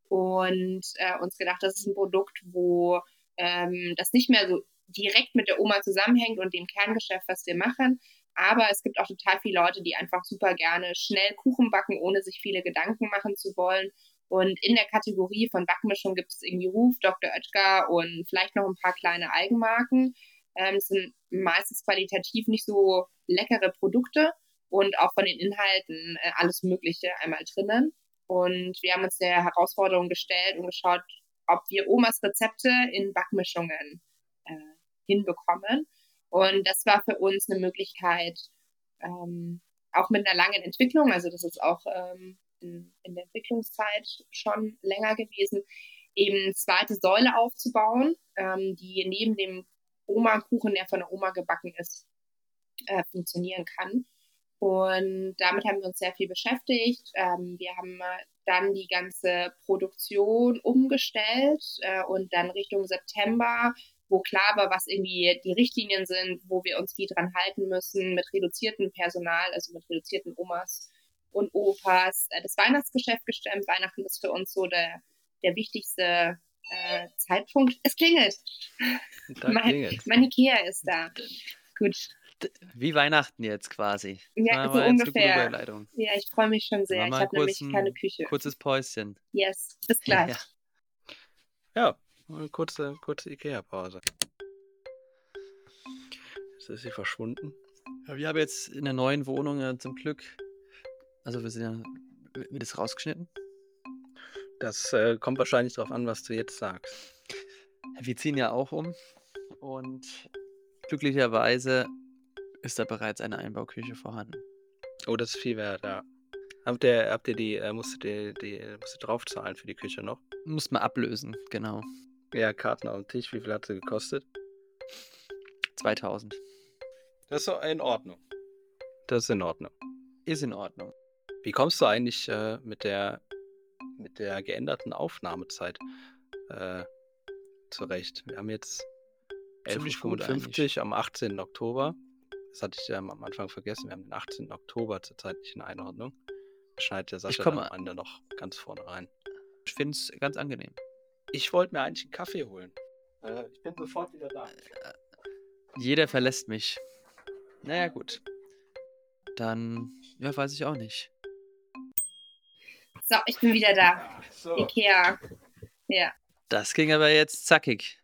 und äh, uns gedacht, das ist ein Produkt, wo ähm, das nicht mehr so direkt mit der Oma zusammenhängt und dem Kerngeschäft, was wir machen. Aber es gibt auch total viele Leute, die einfach super gerne schnell Kuchen backen, ohne sich viele Gedanken machen zu wollen. Und in der Kategorie von Backmischung gibt es irgendwie Ruf, Dr. Oetker und vielleicht noch ein paar kleine Eigenmarken. Ähm, es sind meistens qualitativ nicht so leckere Produkte und auch von den Inhalten äh, alles Mögliche einmal drinnen. Und wir haben uns der Herausforderung gestellt und geschaut, ob wir Omas Rezepte in Backmischungen äh, hinbekommen. Und das war für uns eine Möglichkeit, ähm, auch mit einer langen Entwicklung, also das ist auch ähm, in, in, der Entwicklungszeit schon länger gewesen, eben zweite Säule aufzubauen, ähm, die neben dem Oma-Kuchen, der von der Oma gebacken ist, äh, funktionieren kann. Und damit haben wir uns sehr viel beschäftigt. Ähm, wir haben dann die ganze Produktion umgestellt äh, und dann Richtung September, wo klar war, was irgendwie die Richtlinien sind, wo wir uns wie dran halten müssen, mit reduziertem Personal, also mit reduzierten Omas und Opas, äh, das Weihnachtsgeschäft gestemmt. Weihnachten ist für uns so der, der wichtigste äh, Zeitpunkt. Es klingelt. Mein, mein Ikea ist da. Gut. Wie Weihnachten jetzt quasi. Ja, so ungefähr. Ja, ich freue mich schon sehr. Ich habe nämlich keine Küche. Kurzes Päuschen. Yes, bis gleich. Ja, ja. eine kurze, kurze Ikea-Pause. Jetzt ist sie verschwunden. Ja, wir haben jetzt in der neuen Wohnung ja, zum Glück, also wir sind ja, wird das rausgeschnitten? Das äh, kommt wahrscheinlich darauf an, was du jetzt sagst. Wir ziehen ja auch um und glücklicherweise ist da bereits eine Einbauküche vorhanden. Oh, das ist viel wert, ja. Habt ihr, habt ihr die, äh, musstet ihr die, musst ihr draufzahlen für die Küche noch? Muss man ablösen, genau. Ja, Karten auf dem Tisch, wie viel hat sie gekostet? 2000. Das ist in Ordnung. Das ist in Ordnung. Ist in Ordnung. Wie kommst du eigentlich äh, mit, der, mit der geänderten Aufnahmezeit äh, zurecht? Wir haben jetzt 11.55 Uhr am 18. Oktober. Das hatte ich ja am Anfang vergessen. Wir haben den 18. Oktober zur zeitlichen Einordnung. Schneidet der Sascha am Ende noch ganz vorne rein. Ich finde es ganz angenehm. Ich wollte mir eigentlich einen Kaffee holen. Äh, ich bin sofort wieder da. Jeder verlässt mich. Naja, gut. Dann, ja, weiß ich auch nicht. So, ich bin wieder da. So. Ikea. Ja. Das ging aber jetzt zackig.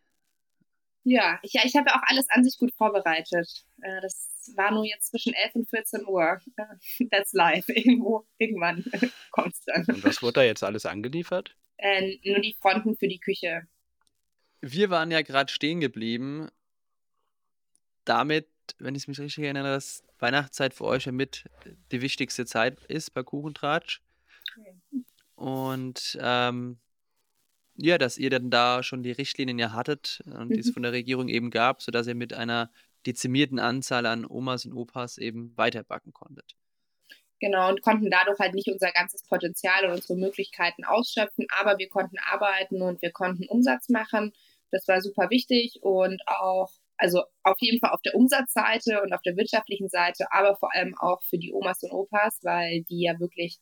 Ja, ich, ja, ich habe ja auch alles an sich gut vorbereitet. Äh, das war nur jetzt zwischen 11 und 14 Uhr. That's live. Irgendwo, irgendwann kommt es dann. Und was wurde da jetzt alles angeliefert? Äh, nur die Fronten für die Küche. Wir waren ja gerade stehen geblieben. Damit, wenn ich mich richtig erinnere, dass Weihnachtszeit für euch ja mit die wichtigste Zeit ist bei Kuchentratsch. Und ähm, ja, dass ihr dann da schon die Richtlinien ja hattet und mhm. die es mhm. von der Regierung eben gab, sodass ihr mit einer dezimierten Anzahl an Omas und Opas eben weiterbacken konntet. Genau, und konnten dadurch halt nicht unser ganzes Potenzial und unsere Möglichkeiten ausschöpfen, aber wir konnten arbeiten und wir konnten Umsatz machen. Das war super wichtig und auch, also auf jeden Fall auf der Umsatzseite und auf der wirtschaftlichen Seite, aber vor allem auch für die Omas und Opas, weil die ja wirklich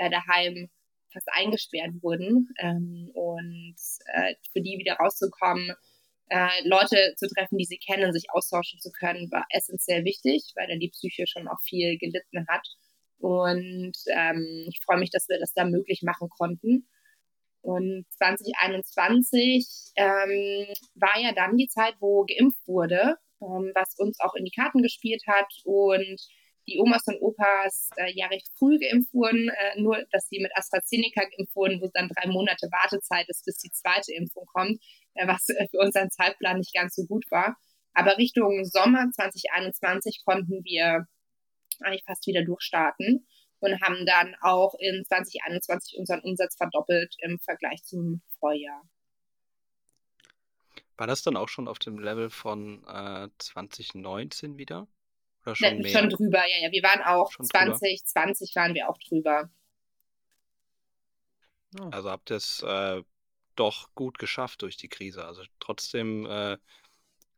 äh, daheim fast eingesperrt wurden ähm, und äh, für die wieder rauszukommen, äh, Leute zu treffen, die sie kennen, sich austauschen zu können, war essentiell wichtig, weil dann die Psyche schon auch viel gelitten hat. Und ähm, ich freue mich, dass wir das da möglich machen konnten. Und 2021 ähm, war ja dann die Zeit, wo geimpft wurde, ähm, was uns auch in die Karten gespielt hat und die Omas und Opas äh, ja recht früh geimpft wurden, äh, nur dass sie mit AstraZeneca geimpft wurden, wo dann drei Monate Wartezeit ist, bis die zweite Impfung kommt, äh, was äh, für unseren Zeitplan nicht ganz so gut war. Aber Richtung Sommer 2021 konnten wir eigentlich fast wieder durchstarten und haben dann auch in 2021 unseren Umsatz verdoppelt im Vergleich zum Vorjahr. War das dann auch schon auf dem Level von äh, 2019 wieder? Oder schon, ja, mehr? schon drüber, ja, ja. Wir waren auch schon 2020 drüber. waren wir auch drüber. Also habt ihr es äh, doch gut geschafft durch die Krise. Also trotzdem äh,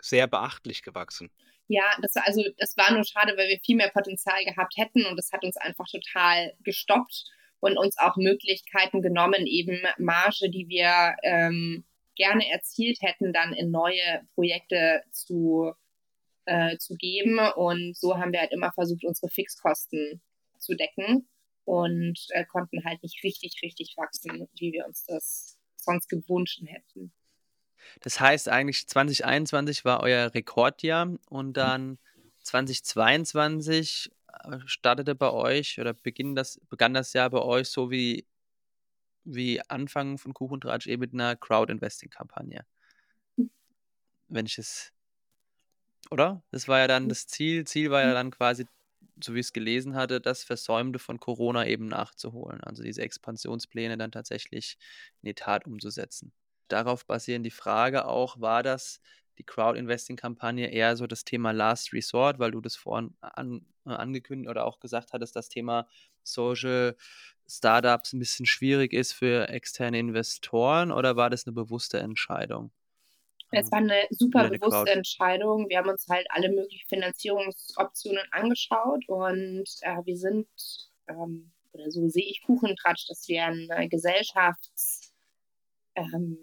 sehr beachtlich gewachsen. Ja, das, also, das war nur schade, weil wir viel mehr Potenzial gehabt hätten und das hat uns einfach total gestoppt und uns auch Möglichkeiten genommen, eben Marge, die wir ähm, gerne erzielt hätten, dann in neue Projekte zu, äh, zu geben. Und so haben wir halt immer versucht, unsere Fixkosten zu decken und äh, konnten halt nicht richtig, richtig wachsen, wie wir uns das sonst gewünscht hätten. Das heißt eigentlich 2021 war euer Rekordjahr und dann 2022 äh, startete bei euch oder beginn das, begann das Jahr bei euch so wie, wie Anfang von Kuchentratsch eben mit einer Crowd-Investing-Kampagne. Wenn ich es, oder? Das war ja dann das Ziel. Ziel war ja dann quasi, so wie ich es gelesen hatte, das Versäumte von Corona eben nachzuholen. Also diese Expansionspläne dann tatsächlich in die Tat umzusetzen. Darauf basierend die Frage auch, war das die Crowd-Investing-Kampagne eher so das Thema Last Resort, weil du das vorhin an, äh, angekündigt oder auch gesagt hattest, das Thema Social Startups ein bisschen schwierig ist für externe Investoren oder war das eine bewusste Entscheidung? Es war eine super bewusste Entscheidung. Wir haben uns halt alle möglichen Finanzierungsoptionen angeschaut und äh, wir sind, ähm, oder so sehe ich Kuchentratsch, dass wir ein äh, Gesellschafts- ähm,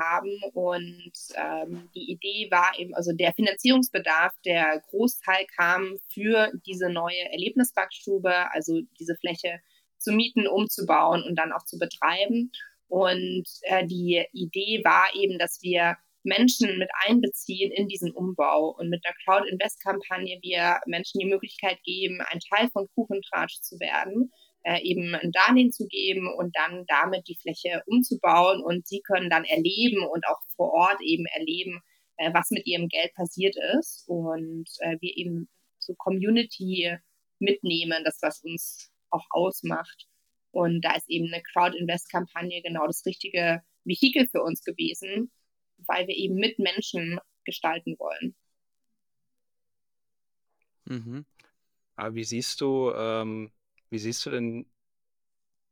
haben. Und ähm, die Idee war eben, also der Finanzierungsbedarf, der Großteil kam für diese neue Erlebnisbackstube, also diese Fläche zu mieten, umzubauen und dann auch zu betreiben. Und äh, die Idee war eben, dass wir Menschen mit einbeziehen in diesen Umbau. Und mit der Crowd Invest Kampagne wir Menschen die Möglichkeit geben, ein Teil von Kuchentratsch zu werden äh, eben ein Darlehen zu geben und dann damit die Fläche umzubauen. Und sie können dann erleben und auch vor Ort eben erleben, äh, was mit ihrem Geld passiert ist. Und äh, wir eben so Community mitnehmen, das was uns auch ausmacht. Und da ist eben eine Crowd-Invest-Kampagne genau das richtige Vehikel für uns gewesen, weil wir eben mit Menschen gestalten wollen. Mhm. Aber wie siehst du ähm, wie siehst du denn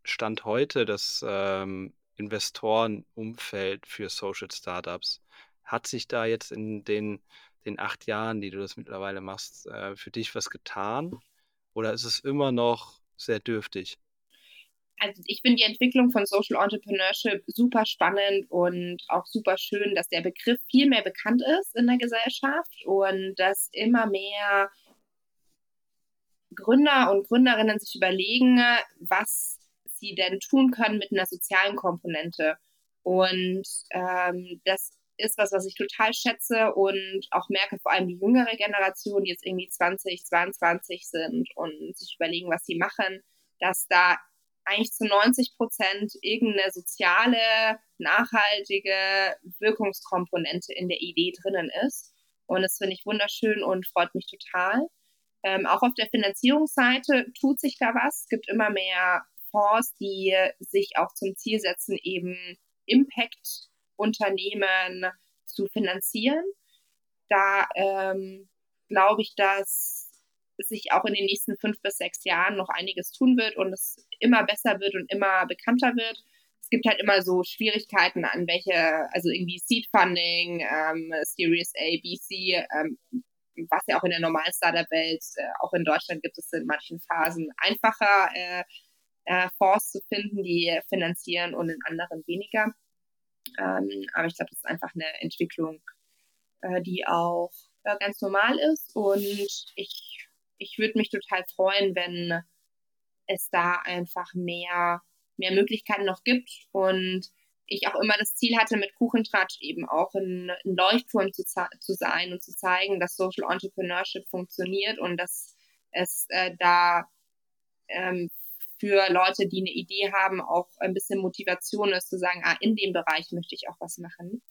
Stand heute das ähm, Investorenumfeld für Social Startups? Hat sich da jetzt in den, den acht Jahren, die du das mittlerweile machst, äh, für dich was getan? Oder ist es immer noch sehr dürftig? Also ich finde die Entwicklung von Social Entrepreneurship super spannend und auch super schön, dass der Begriff viel mehr bekannt ist in der Gesellschaft und dass immer mehr Gründer und Gründerinnen sich überlegen, was sie denn tun können mit einer sozialen Komponente. Und ähm, das ist was, was ich total schätze und auch merke, vor allem die jüngere Generation, die jetzt irgendwie 20, 22 sind und sich überlegen, was sie machen, dass da eigentlich zu 90 Prozent irgendeine soziale, nachhaltige Wirkungskomponente in der Idee drinnen ist. Und das finde ich wunderschön und freut mich total. Ähm, auch auf der Finanzierungsseite tut sich da was. Es gibt immer mehr Fonds, die sich auch zum Ziel setzen, eben Impact-Unternehmen zu finanzieren. Da ähm, glaube ich, dass sich auch in den nächsten fünf bis sechs Jahren noch einiges tun wird und es immer besser wird und immer bekannter wird. Es gibt halt immer so Schwierigkeiten an welche, also irgendwie Seed Funding, ähm, Series A, B, C, ähm, was ja auch in der normalen Startup-Welt, äh, auch in Deutschland gibt es in manchen Phasen einfacher äh, äh, Fonds zu finden, die finanzieren und in anderen weniger. Ähm, aber ich glaube, das ist einfach eine Entwicklung, äh, die auch äh, ganz normal ist. Und ich, ich würde mich total freuen, wenn es da einfach mehr, mehr Möglichkeiten noch gibt und ich auch immer das Ziel hatte, mit Kuchentratsch eben auch ein, ein Leuchtturm zu, zu, sein und zu zeigen, dass Social Entrepreneurship funktioniert und dass es äh, da ähm, für Leute, die eine Idee haben, auch ein bisschen Motivation ist, zu sagen, ah, in dem Bereich möchte ich auch was machen.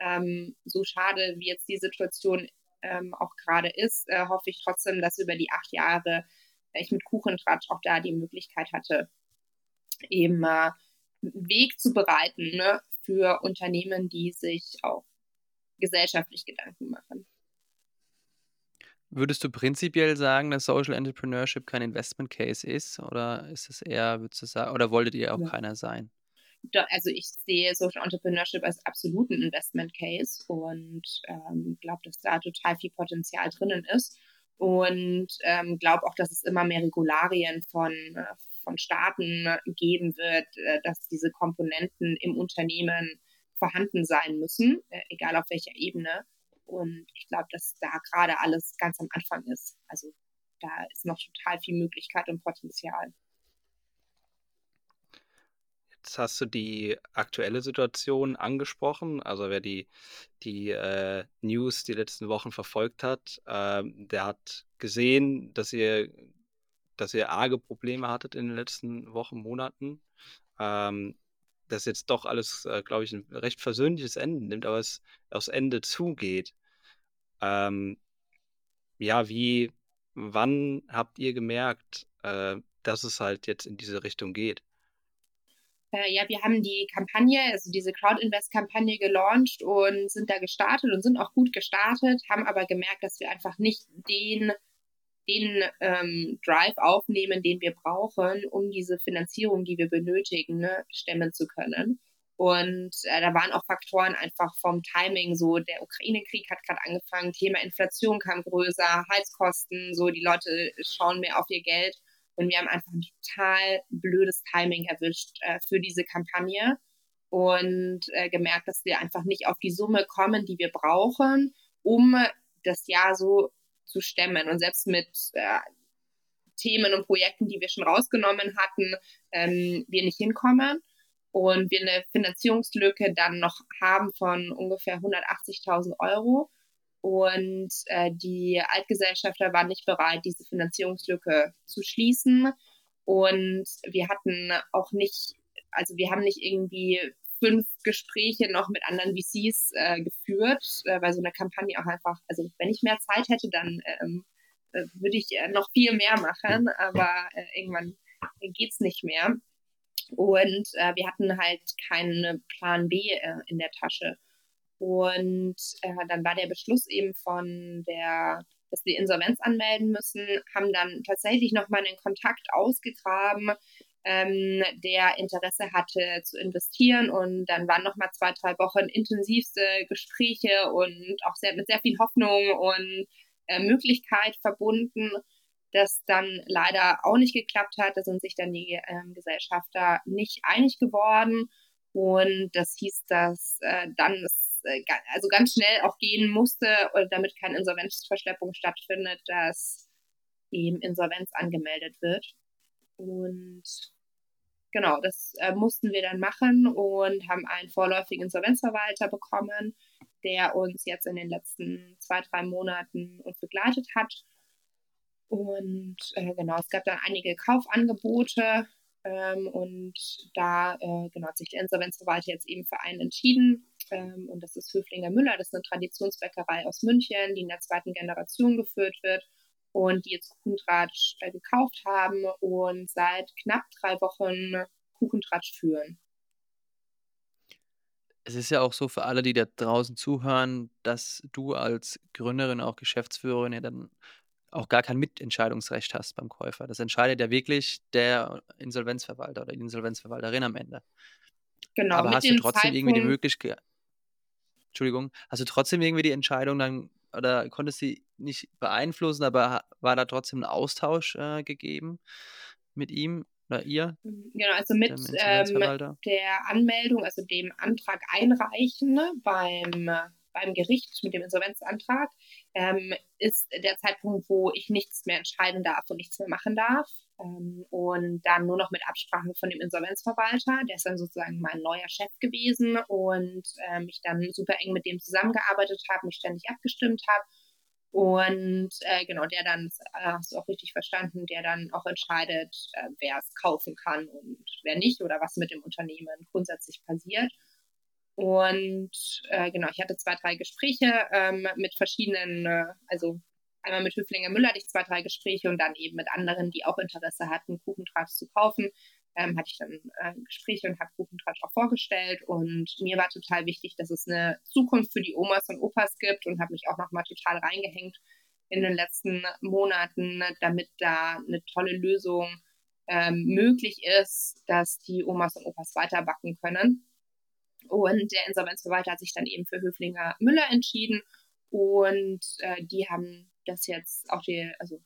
Ähm, so schade, wie jetzt die Situation ähm, auch gerade ist, äh, hoffe ich trotzdem, dass über die acht Jahre ich mit Kuchentratsch auch da die Möglichkeit hatte, eben äh, Weg zu bereiten ne, für Unternehmen, die sich auch gesellschaftlich Gedanken machen. Würdest du prinzipiell sagen, dass Social Entrepreneurship kein Investment Case ist? Oder ist es eher, würdest du sagen, oder wolltet ihr auch ja. keiner sein? Also ich sehe Social Entrepreneurship als absoluten Investment Case und ähm, glaube, dass da total viel Potenzial drinnen ist und ähm, glaube auch, dass es immer mehr Regularien von, äh, von Staaten geben wird, äh, dass diese Komponenten im Unternehmen vorhanden sein müssen, äh, egal auf welcher Ebene. Und ich glaube, dass da gerade alles ganz am Anfang ist. Also da ist noch total viel Möglichkeit und Potenzial. Jetzt hast du die aktuelle Situation angesprochen. Also wer die, die äh, News die letzten Wochen verfolgt hat, äh, der hat gesehen, dass ihr, dass ihr arge Probleme hattet in den letzten Wochen, Monaten. Ähm, dass jetzt doch alles, äh, glaube ich, ein recht versöhnliches Ende nimmt, aber es aufs Ende zugeht. Ähm, ja, wie, wann habt ihr gemerkt, äh, dass es halt jetzt in diese Richtung geht? Äh, ja, wir haben die Kampagne, also diese Crowd-Invest-Kampagne gelauncht und sind da gestartet und sind auch gut gestartet, haben aber gemerkt, dass wir einfach nicht den, den ähm, Drive aufnehmen, den wir brauchen, um diese Finanzierung, die wir benötigen, ne, stemmen zu können. Und äh, da waren auch Faktoren einfach vom Timing, so der Ukraine-Krieg hat gerade angefangen, Thema Inflation kam größer, Heizkosten, so die Leute schauen mehr auf ihr Geld. Und wir haben einfach ein total blödes Timing erwischt äh, für diese Kampagne und äh, gemerkt, dass wir einfach nicht auf die Summe kommen, die wir brauchen, um das Jahr so zu stemmen. Und selbst mit äh, Themen und Projekten, die wir schon rausgenommen hatten, ähm, wir nicht hinkommen und wir eine Finanzierungslücke dann noch haben von ungefähr 180.000 Euro. Und äh, die Altgesellschafter waren nicht bereit, diese Finanzierungslücke zu schließen. Und wir hatten auch nicht, also wir haben nicht irgendwie fünf Gespräche noch mit anderen VCs äh, geführt, äh, weil so eine Kampagne auch einfach, also wenn ich mehr Zeit hätte, dann ähm, äh, würde ich äh, noch viel mehr machen, aber äh, irgendwann geht's nicht mehr. Und äh, wir hatten halt keinen Plan B äh, in der Tasche. Und äh, dann war der Beschluss eben von der, dass wir Insolvenz anmelden müssen, haben dann tatsächlich nochmal einen Kontakt ausgegraben, ähm, der Interesse hatte zu investieren. Und dann waren nochmal zwei, drei Wochen intensivste Gespräche und auch sehr, mit sehr viel Hoffnung und äh, Möglichkeit verbunden das dann leider auch nicht geklappt hat. Da sind sich dann die äh, Gesellschafter nicht einig geworden. Und das hieß, dass äh, dann äh, also ganz schnell auch gehen musste, damit keine Insolvenzverschleppung stattfindet, dass eben Insolvenz angemeldet wird. Und genau, das äh, mussten wir dann machen und haben einen vorläufigen Insolvenzverwalter bekommen, der uns jetzt in den letzten zwei, drei Monaten uns begleitet hat und äh, genau, es gab dann einige Kaufangebote ähm, und da äh, genau, hat sich der Insolvenzverwalter jetzt eben für einen entschieden. Ähm, und das ist Höflinger Müller, das ist eine Traditionsbäckerei aus München, die in der zweiten Generation geführt wird und die jetzt Kuchentratsch äh, gekauft haben und seit knapp drei Wochen Kuchentratsch führen. Es ist ja auch so für alle, die da draußen zuhören, dass du als Gründerin, auch Geschäftsführerin ja dann auch gar kein Mitentscheidungsrecht hast beim Käufer. Das entscheidet ja wirklich der Insolvenzverwalter oder die Insolvenzverwalterin am Ende. Genau. Aber hast du trotzdem Zeitpunkt... irgendwie die Möglichkeit, Entschuldigung, hast du trotzdem irgendwie die Entscheidung dann oder konntest sie nicht beeinflussen, aber war da trotzdem ein Austausch äh, gegeben mit ihm oder ihr? Mhm, genau, also mit ähm, der Anmeldung, also dem Antrag einreichen ne, beim beim Gericht mit dem Insolvenzantrag ähm, ist der Zeitpunkt, wo ich nichts mehr entscheiden darf und nichts mehr machen darf. Ähm, und dann nur noch mit Absprache von dem Insolvenzverwalter, der ist dann sozusagen mein neuer Chef gewesen und äh, mich dann super eng mit dem zusammengearbeitet habe, mich ständig abgestimmt habe. Und äh, genau, der dann, hast du auch richtig verstanden, der dann auch entscheidet, äh, wer es kaufen kann und wer nicht oder was mit dem Unternehmen grundsätzlich passiert. Und äh, genau, ich hatte zwei, drei Gespräche ähm, mit verschiedenen, äh, also einmal mit Höflinger Müller hatte ich zwei, drei Gespräche und dann eben mit anderen, die auch Interesse hatten, Kuchentratsch zu kaufen. Ähm, hatte ich dann äh, Gespräche und habe Kuchentratsch auch vorgestellt. Und mir war total wichtig, dass es eine Zukunft für die Omas und Opas gibt und habe mich auch nochmal total reingehängt in den letzten Monaten, damit da eine tolle Lösung ähm, möglich ist, dass die Omas und Opas weiterbacken können. Und der Insolvenzverwalter hat sich dann eben für Höflinger Müller entschieden. Und äh, die haben das jetzt auch die, also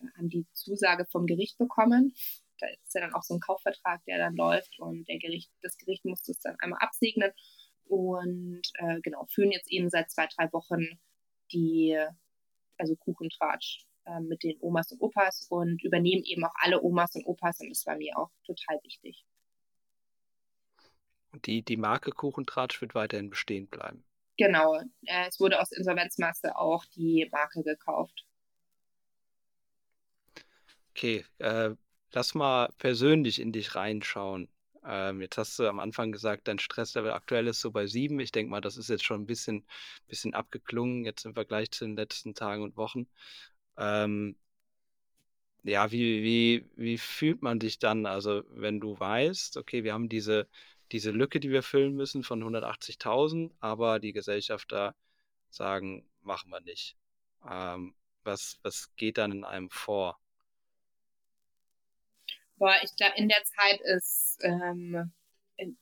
äh, haben die Zusage vom Gericht bekommen. Da ist ja dann auch so ein Kaufvertrag, der dann läuft und der Gericht, das Gericht muss das dann einmal absegnen. und äh, genau, führen jetzt eben seit zwei, drei Wochen die, also Kuchentratsch äh, mit den Omas und Opas und übernehmen eben auch alle Omas und Opas und das war mir auch total wichtig. Und die, die Marke Kuchentratsch wird weiterhin bestehen bleiben. Genau, äh, es wurde aus Insolvenzmasse auch die Marke gekauft. Okay, äh, lass mal persönlich in dich reinschauen. Ähm, jetzt hast du am Anfang gesagt, dein Stresslevel aktuell ist so bei sieben. Ich denke mal, das ist jetzt schon ein bisschen, bisschen abgeklungen, jetzt im Vergleich zu den letzten Tagen und Wochen. Ähm, ja, wie, wie, wie fühlt man dich dann? Also, wenn du weißt, okay, wir haben diese, diese Lücke, die wir füllen müssen von 180.000, aber die Gesellschafter sagen, machen wir nicht. Ähm, was, was geht dann in einem vor? Boah, ich glaube, in der Zeit ist, ähm,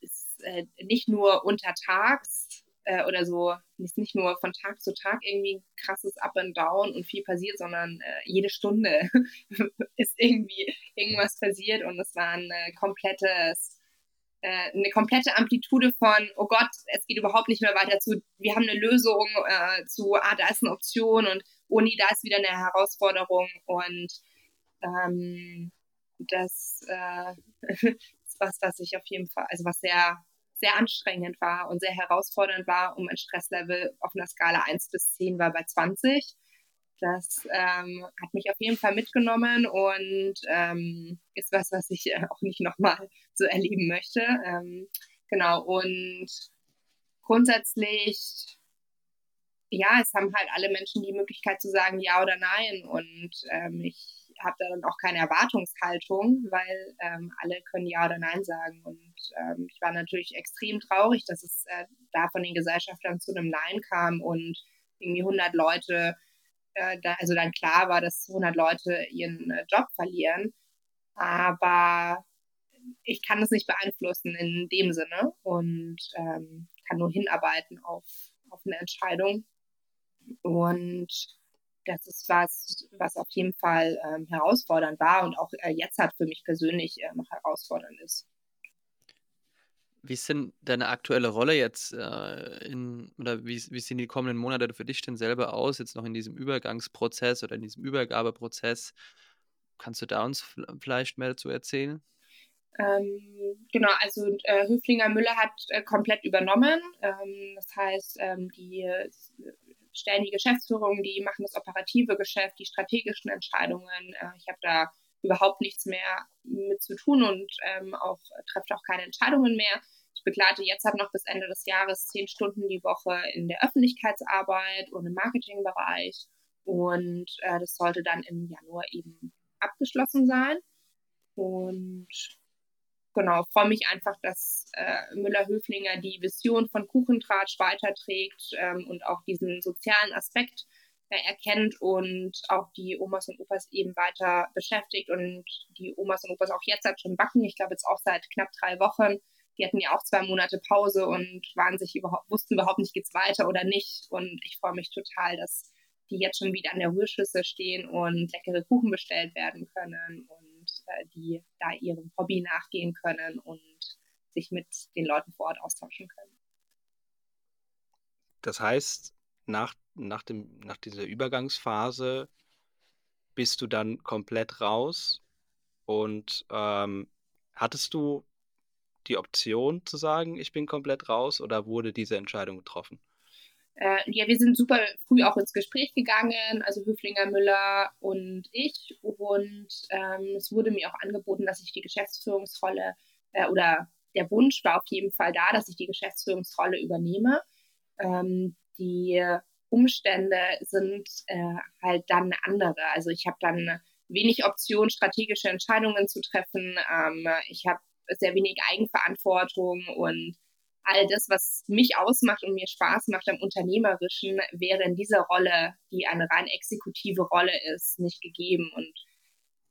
ist äh, nicht nur untertags äh, oder so, ist nicht nur von Tag zu Tag irgendwie ein krasses Up and Down und viel passiert, sondern äh, jede Stunde ist irgendwie irgendwas passiert und es war ein äh, komplettes äh, eine komplette Amplitude von, oh Gott, es geht überhaupt nicht mehr weiter zu, wir haben eine Lösung äh, zu, ah, da ist eine Option und oh nee, da ist wieder eine Herausforderung und ähm, das äh, ist was, was ich auf jeden Fall, also was sehr, sehr anstrengend war und sehr herausfordernd war, um ein Stresslevel auf einer Skala 1 bis 10 war bei 20. Das ähm, hat mich auf jeden Fall mitgenommen und ähm, ist was, was ich äh, auch nicht nochmal so erleben möchte. Ähm, genau, und grundsätzlich, ja, es haben halt alle Menschen die Möglichkeit zu sagen ja oder nein und ähm, ich habe da dann auch keine Erwartungshaltung, weil ähm, alle können Ja oder Nein sagen. Und ähm, ich war natürlich extrem traurig, dass es äh, da von den Gesellschaftern zu einem Nein kam und irgendwie 100 Leute, äh, da, also dann klar war, dass 100 Leute ihren äh, Job verlieren. Aber ich kann das nicht beeinflussen in dem Sinne und ähm, kann nur hinarbeiten auf, auf eine Entscheidung. Und das ist was, was auf jeden Fall ähm, herausfordernd war und auch äh, jetzt hat für mich persönlich äh, noch herausfordernd ist. Wie ist denn deine aktuelle Rolle jetzt äh, in, oder wie, wie sehen die kommenden Monate für dich denn selber aus, jetzt noch in diesem Übergangsprozess oder in diesem Übergabeprozess? Kannst du da uns vielleicht mehr dazu erzählen? Ähm, genau, also äh, Höflinger Müller hat äh, komplett übernommen. Ähm, das heißt, ähm, die stellen die Geschäftsführung, die machen das operative Geschäft, die strategischen Entscheidungen. Äh, ich habe da überhaupt nichts mehr mit zu tun und ähm, auch treffe auch keine Entscheidungen mehr. Ich begleite jetzt halt noch bis Ende des Jahres zehn Stunden die Woche in der Öffentlichkeitsarbeit und im Marketingbereich. Und äh, das sollte dann im Januar eben abgeschlossen sein. Und genau, freue mich einfach, dass äh, Müller-Höflinger die Vision von Kuchentratsch weiterträgt ähm, und auch diesen sozialen Aspekt äh, erkennt und auch die Omas und Opas eben weiter beschäftigt und die Omas und Opas auch jetzt halt schon backen. Ich glaube jetzt auch seit knapp drei Wochen. Die hatten ja auch zwei Monate Pause und waren sich überhaupt, wussten überhaupt nicht, geht's weiter oder nicht. Und ich freue mich total, dass die jetzt schon wieder an der Rührschüssel stehen und leckere Kuchen bestellt werden können und die da ihrem Hobby nachgehen können und sich mit den Leuten vor Ort austauschen können. Das heißt, nach, nach, dem, nach dieser Übergangsphase bist du dann komplett raus und ähm, hattest du die Option zu sagen, ich bin komplett raus oder wurde diese Entscheidung getroffen? Äh, ja, wir sind super früh auch ins Gespräch gegangen, also Höflinger, Müller und ich. Und ähm, es wurde mir auch angeboten, dass ich die Geschäftsführungsrolle äh, oder der Wunsch war auf jeden Fall da, dass ich die Geschäftsführungsrolle übernehme. Ähm, die Umstände sind äh, halt dann andere. Also ich habe dann wenig Option, strategische Entscheidungen zu treffen. Ähm, ich habe sehr wenig Eigenverantwortung und all das, was mich ausmacht und mir Spaß macht am Unternehmerischen, wäre in dieser Rolle, die eine rein exekutive Rolle ist, nicht gegeben. Und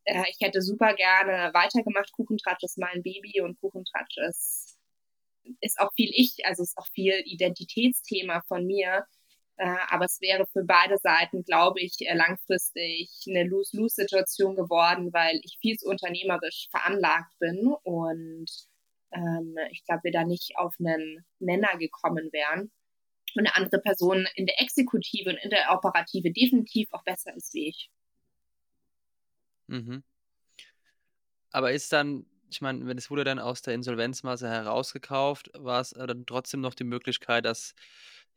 äh, ich hätte super gerne weitergemacht. Kuchentratsch ist mein Baby und Kuchentratsch ist, ist auch viel ich, also ist auch viel Identitätsthema von mir. Äh, aber es wäre für beide Seiten, glaube ich, äh, langfristig eine Lose-Lose-Situation geworden, weil ich viel zu unternehmerisch veranlagt bin und ähm, ich glaube, wir da nicht auf einen Nenner gekommen wären. Und eine andere Person in der Exekutive und in der Operative definitiv auch besser ist wie ich. Mhm. Aber ist dann, ich meine, wenn es wurde dann aus der Insolvenzmasse herausgekauft, war es dann trotzdem noch die Möglichkeit, dass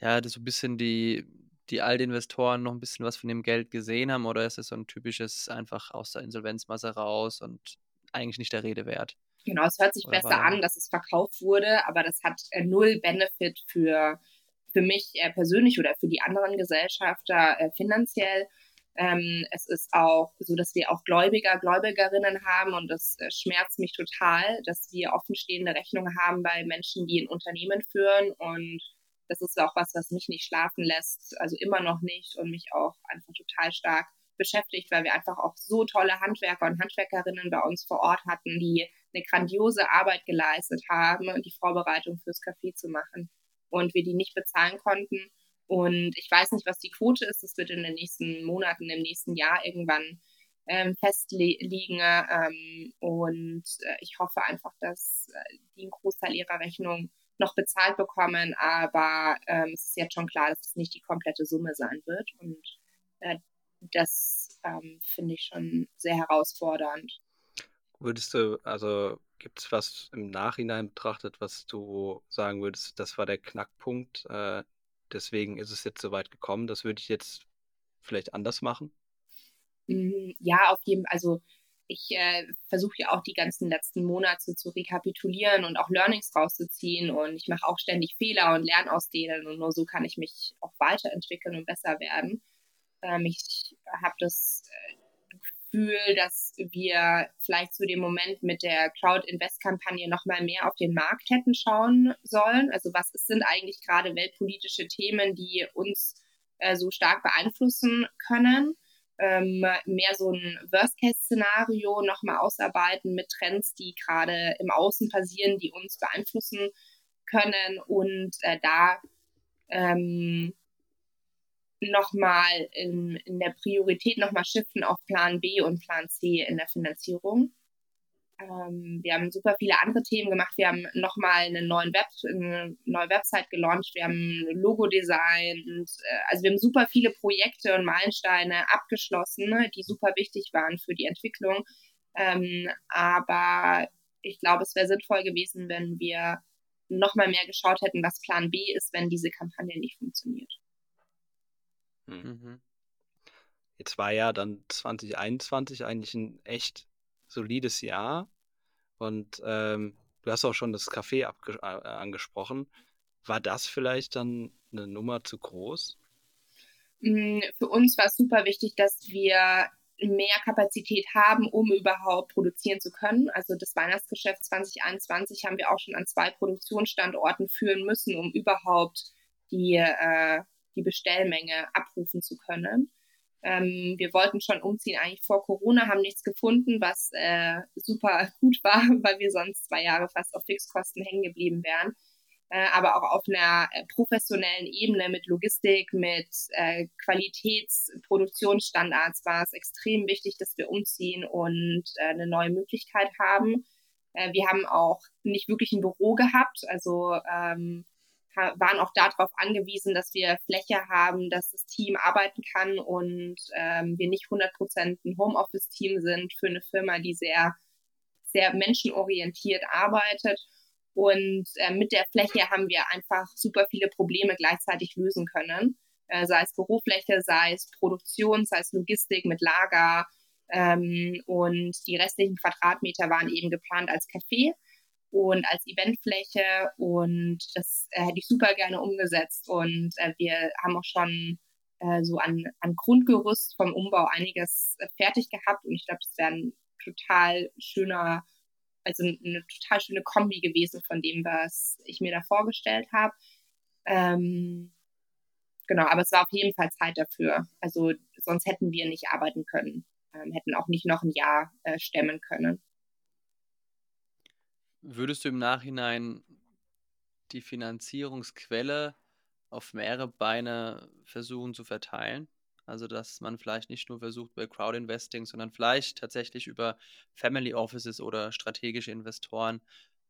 ja, das so ein bisschen die, die alte Investoren noch ein bisschen was von dem Geld gesehen haben, oder ist es so ein typisches einfach aus der Insolvenzmasse raus und eigentlich nicht der Rede wert? Genau, es hört sich oder besser an, dass es verkauft wurde, aber das hat äh, null Benefit für, für mich äh, persönlich oder für die anderen Gesellschafter äh, finanziell. Ähm, es ist auch so, dass wir auch Gläubiger, Gläubigerinnen haben und das äh, schmerzt mich total, dass wir offenstehende Rechnungen haben bei Menschen, die ein Unternehmen führen und das ist auch was, was mich nicht schlafen lässt, also immer noch nicht und mich auch einfach total stark beschäftigt, weil wir einfach auch so tolle Handwerker und Handwerkerinnen bei uns vor Ort hatten, die eine grandiose Arbeit geleistet haben die Vorbereitung fürs Café zu machen und wir die nicht bezahlen konnten. Und ich weiß nicht, was die Quote ist. Das wird in den nächsten Monaten, im nächsten Jahr irgendwann ähm, festliegen. Ähm, und äh, ich hoffe einfach, dass äh, die einen Großteil ihrer Rechnung noch bezahlt bekommen. Aber ähm, es ist jetzt schon klar, dass es nicht die komplette Summe sein wird. Und äh, das ähm, finde ich schon sehr herausfordernd. Würdest du, also gibt es was im Nachhinein betrachtet, was du sagen würdest, das war der Knackpunkt? Äh, deswegen ist es jetzt so weit gekommen, das würde ich jetzt vielleicht anders machen? Mm, ja, auf jeden Fall. Also ich äh, versuche ja auch die ganzen letzten Monate zu rekapitulieren und auch Learnings rauszuziehen und ich mache auch ständig Fehler und lerne aus denen und nur so kann ich mich auch weiterentwickeln und besser werden. Ähm, ich habe das äh, Gefühl, dass wir vielleicht zu dem Moment mit der Crowd-Invest-Kampagne nochmal mehr auf den Markt hätten schauen sollen. Also was sind eigentlich gerade weltpolitische Themen, die uns äh, so stark beeinflussen können? Ähm, mehr so ein Worst-Case-Szenario nochmal ausarbeiten mit Trends, die gerade im Außen passieren, die uns beeinflussen können und äh, da ähm, nochmal in, in der Priorität nochmal shiften auf Plan B und Plan C in der Finanzierung. Ähm, wir haben super viele andere Themen gemacht. Wir haben nochmal eine, neuen Web, eine neue Website gelauncht. Wir haben Logo designt. Äh, also wir haben super viele Projekte und Meilensteine abgeschlossen, ne, die super wichtig waren für die Entwicklung. Ähm, aber ich glaube, es wäre sinnvoll gewesen, wenn wir nochmal mehr geschaut hätten, was Plan B ist, wenn diese Kampagne nicht funktioniert. Hm. Mhm. Jetzt war ja dann 2021 eigentlich ein echt solides Jahr. Und ähm, du hast auch schon das Café äh, angesprochen. War das vielleicht dann eine Nummer zu groß? Hm, für uns war es super wichtig, dass wir mehr Kapazität haben, um überhaupt produzieren zu können. Also das Weihnachtsgeschäft 2021 haben wir auch schon an zwei Produktionsstandorten führen müssen, um überhaupt die äh, die Bestellmenge abrufen zu können. Ähm, wir wollten schon umziehen eigentlich vor Corona, haben nichts gefunden, was äh, super gut war, weil wir sonst zwei Jahre fast auf Fixkosten hängen geblieben wären. Äh, aber auch auf einer äh, professionellen Ebene mit Logistik, mit äh, Qualitätsproduktionsstandards war es extrem wichtig, dass wir umziehen und äh, eine neue Möglichkeit haben. Äh, wir haben auch nicht wirklich ein Büro gehabt, also ähm, waren auch darauf angewiesen, dass wir Fläche haben, dass das Team arbeiten kann und ähm, wir nicht 100 Prozent ein Homeoffice-Team sind für eine Firma, die sehr, sehr menschenorientiert arbeitet. Und äh, mit der Fläche haben wir einfach super viele Probleme gleichzeitig lösen können. Äh, sei es Bürofläche, sei es Produktion, sei es Logistik mit Lager. Ähm, und die restlichen Quadratmeter waren eben geplant als Café und als Eventfläche und das äh, hätte ich super gerne umgesetzt und äh, wir haben auch schon äh, so an, an Grundgerüst vom Umbau einiges äh, fertig gehabt und ich glaube, das wäre ein total schöner, also eine total schöne Kombi gewesen von dem, was ich mir da vorgestellt habe. Ähm, genau, aber es war auf jeden Fall Zeit dafür. Also sonst hätten wir nicht arbeiten können, ähm, hätten auch nicht noch ein Jahr äh, stemmen können. Würdest du im Nachhinein die Finanzierungsquelle auf mehrere Beine versuchen zu verteilen? Also, dass man vielleicht nicht nur versucht bei Crowdinvesting, sondern vielleicht tatsächlich über Family Offices oder strategische Investoren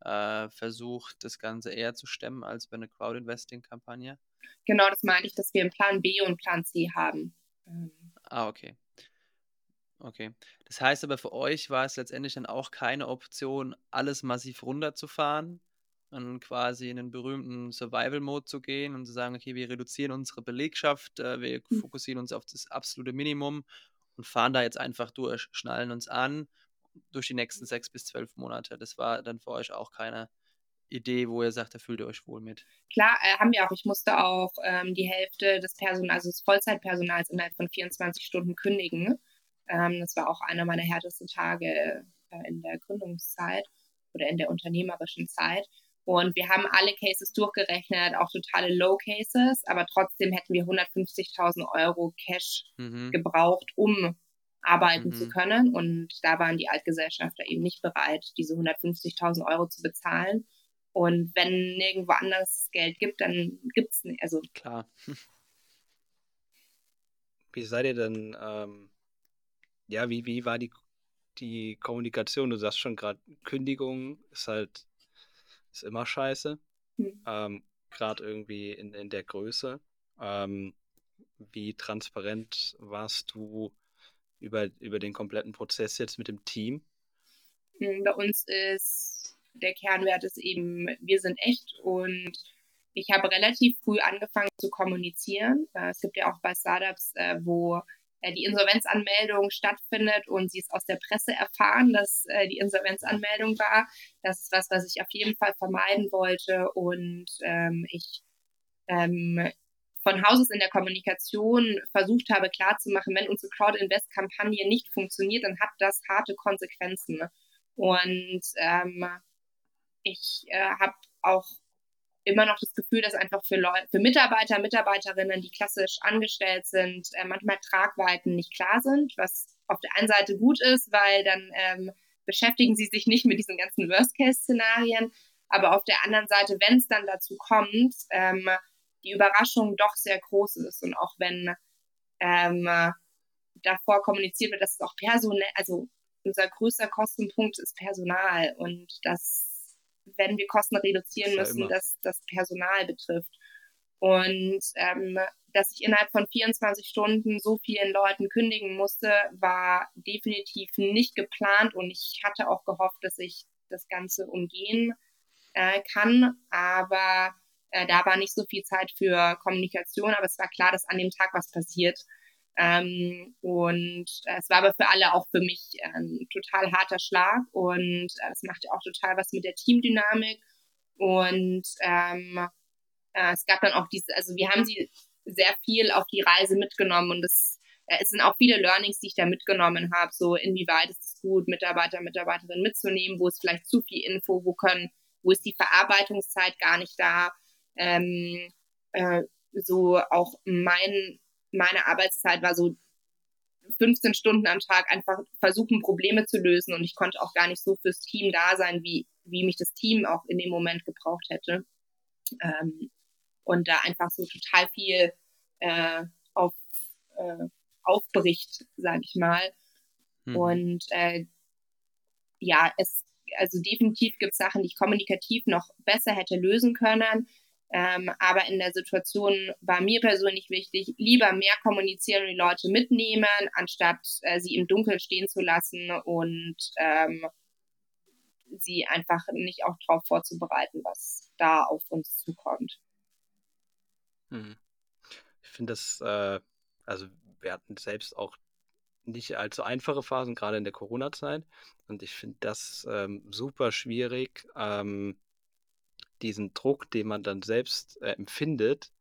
äh, versucht, das Ganze eher zu stemmen als bei einer Crowd-Investing-Kampagne? Genau, das meinte ich, dass wir einen Plan B und Plan C haben. Ähm. Ah, okay. Okay. Das heißt aber für euch war es letztendlich dann auch keine Option, alles massiv runterzufahren und quasi in den berühmten Survival-Mode zu gehen und zu sagen, okay, wir reduzieren unsere Belegschaft, äh, wir hm. fokussieren uns auf das absolute Minimum und fahren da jetzt einfach durch, schnallen uns an durch die nächsten sechs bis zwölf Monate. Das war dann für euch auch keine Idee, wo ihr sagt, da fühlt ihr euch wohl mit? Klar, äh, haben wir auch. Ich musste auch ähm, die Hälfte des Personals, also des Vollzeitpersonals innerhalb von 24 Stunden kündigen. Ähm, das war auch einer meiner härtesten Tage äh, in der Gründungszeit oder in der unternehmerischen Zeit. Und wir haben alle Cases durchgerechnet, auch totale Low Cases, aber trotzdem hätten wir 150.000 Euro Cash mhm. gebraucht, um arbeiten mhm. zu können. Und da waren die Altgesellschafter eben nicht bereit, diese 150.000 Euro zu bezahlen. Und wenn nirgendwo anders Geld gibt, dann gibt es nicht. Also klar. Wie seid ihr denn, ähm, ja, wie, wie war die, die Kommunikation? Du sagst schon gerade, Kündigung ist halt, ist immer scheiße. Hm. Ähm, gerade irgendwie in, in der Größe. Ähm, wie transparent warst du über, über den kompletten Prozess jetzt mit dem Team? Hm, bei uns ist der Kernwert ist eben, wir sind echt und ich habe relativ früh angefangen zu kommunizieren. Äh, es gibt ja auch bei Startups, äh, wo die Insolvenzanmeldung stattfindet und sie es aus der Presse erfahren, dass die Insolvenzanmeldung war. Das ist was, was ich auf jeden Fall vermeiden wollte und ähm, ich ähm, von Haus aus in der Kommunikation versucht habe klarzumachen, wenn unsere Crowd-Invest-Kampagne nicht funktioniert, dann hat das harte Konsequenzen. Und ähm, ich äh, habe auch immer noch das Gefühl, dass einfach für, Leute, für Mitarbeiter, Mitarbeiterinnen, die klassisch angestellt sind, äh, manchmal Tragweiten nicht klar sind, was auf der einen Seite gut ist, weil dann ähm, beschäftigen sie sich nicht mit diesen ganzen Worst-Case-Szenarien, aber auf der anderen Seite, wenn es dann dazu kommt, ähm, die Überraschung doch sehr groß ist. Und auch wenn ähm, davor kommuniziert wird, dass es auch personell, also unser größter Kostenpunkt ist Personal. Und dass, wenn wir Kosten reduzieren das müssen, dass das Personal betrifft. Und ähm, dass ich innerhalb von 24 Stunden so vielen Leuten kündigen musste, war definitiv nicht geplant und ich hatte auch gehofft, dass ich das Ganze umgehen äh, kann. Aber äh, da war nicht so viel Zeit für Kommunikation, aber es war klar, dass an dem Tag was passiert. Ähm, und äh, es war aber für alle auch für mich ein total harter Schlag und äh, es machte auch total was mit der Teamdynamik. Und ähm, äh, es gab dann auch diese, also wir haben sie sehr viel auf die Reise mitgenommen und es, äh, es sind auch viele Learnings, die ich da mitgenommen habe. So inwieweit ist es gut, Mitarbeiter, Mitarbeiterinnen mitzunehmen, wo ist vielleicht zu viel Info, wo können, wo ist die Verarbeitungszeit gar nicht da. Ähm, äh, so auch mein meine Arbeitszeit war so 15 Stunden am Tag einfach versuchen, Probleme zu lösen und ich konnte auch gar nicht so fürs Team da sein, wie, wie mich das Team auch in dem Moment gebraucht hätte. Ähm, und da einfach so total viel äh, auf, äh, aufbricht, sage ich mal. Mhm. Und äh, ja, es, also definitiv gibt es Sachen, die ich kommunikativ noch besser hätte lösen können. Ähm, aber in der Situation war mir persönlich wichtig, lieber mehr kommunizieren und die Leute mitnehmen, anstatt äh, sie im Dunkeln stehen zu lassen und ähm, sie einfach nicht auch darauf vorzubereiten, was da auf uns zukommt. Hm. Ich finde das, äh, also wir hatten selbst auch nicht allzu einfache Phasen, gerade in der Corona-Zeit. Und ich finde das ähm, super schwierig, ähm, diesen Druck, den man dann selbst äh, empfindet,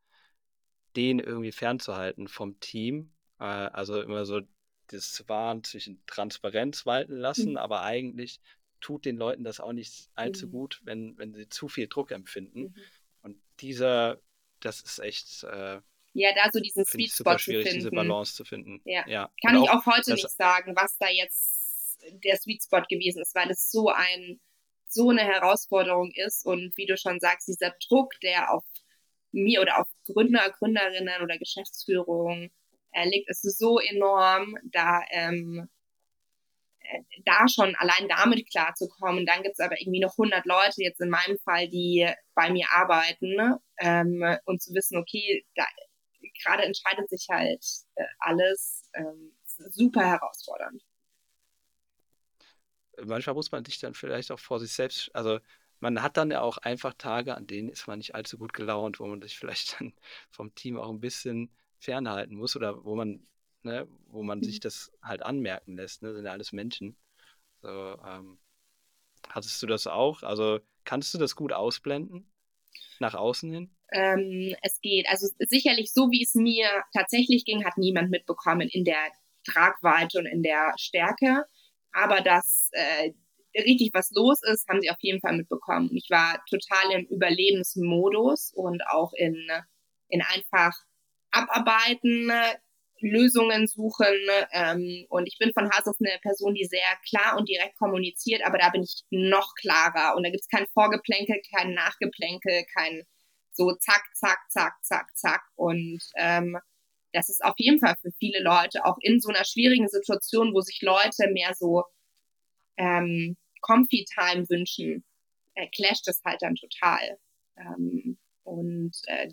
den irgendwie fernzuhalten vom Team. Äh, also immer so das Wahn zwischen Transparenz walten lassen, mhm. aber eigentlich tut den Leuten das auch nicht allzu mhm. gut, wenn, wenn sie zu viel Druck empfinden. Mhm. Und dieser, das ist echt. Äh, ja, da so diesen Sweet Spot zu finden. diese Balance zu finden. Ja. ja. Kann Und ich auch, auch heute nicht sagen, was da jetzt der Sweet Spot gewesen ist, weil es so ein so eine Herausforderung ist und wie du schon sagst, dieser Druck, der auf mir oder auf Gründer, Gründerinnen oder Geschäftsführung äh, liegt, ist so enorm, da ähm, äh, da schon allein damit klarzukommen. Dann gibt es aber irgendwie noch 100 Leute, jetzt in meinem Fall, die bei mir arbeiten ähm, und zu wissen, okay, gerade entscheidet sich halt äh, alles ähm, super herausfordernd. Manchmal muss man sich dann vielleicht auch vor sich selbst, also man hat dann ja auch einfach Tage, an denen ist man nicht allzu gut gelaunt, wo man sich vielleicht dann vom Team auch ein bisschen fernhalten muss oder wo man, ne, wo man mhm. sich das halt anmerken lässt, ne, sind ja alles Menschen. So, ähm, hattest du das auch? Also kannst du das gut ausblenden? Nach außen hin? Ähm, es geht. Also sicherlich so, wie es mir tatsächlich ging, hat niemand mitbekommen in der Tragweite und in der Stärke. Aber dass äh, richtig was los ist, haben sie auf jeden Fall mitbekommen. Ich war total im Überlebensmodus und auch in, in einfach abarbeiten, Lösungen suchen. Ähm, und ich bin von Haus aus eine Person, die sehr klar und direkt kommuniziert, aber da bin ich noch klarer. Und da gibt es kein Vorgeplänkel, kein Nachgeplänkel, kein so zack, zack, zack, zack, zack. Und ähm, das ist auf jeden Fall für viele Leute auch in so einer schwierigen Situation, wo sich Leute mehr so ähm, Comfy Time wünschen, äh, clasht das halt dann total. Ähm, und äh,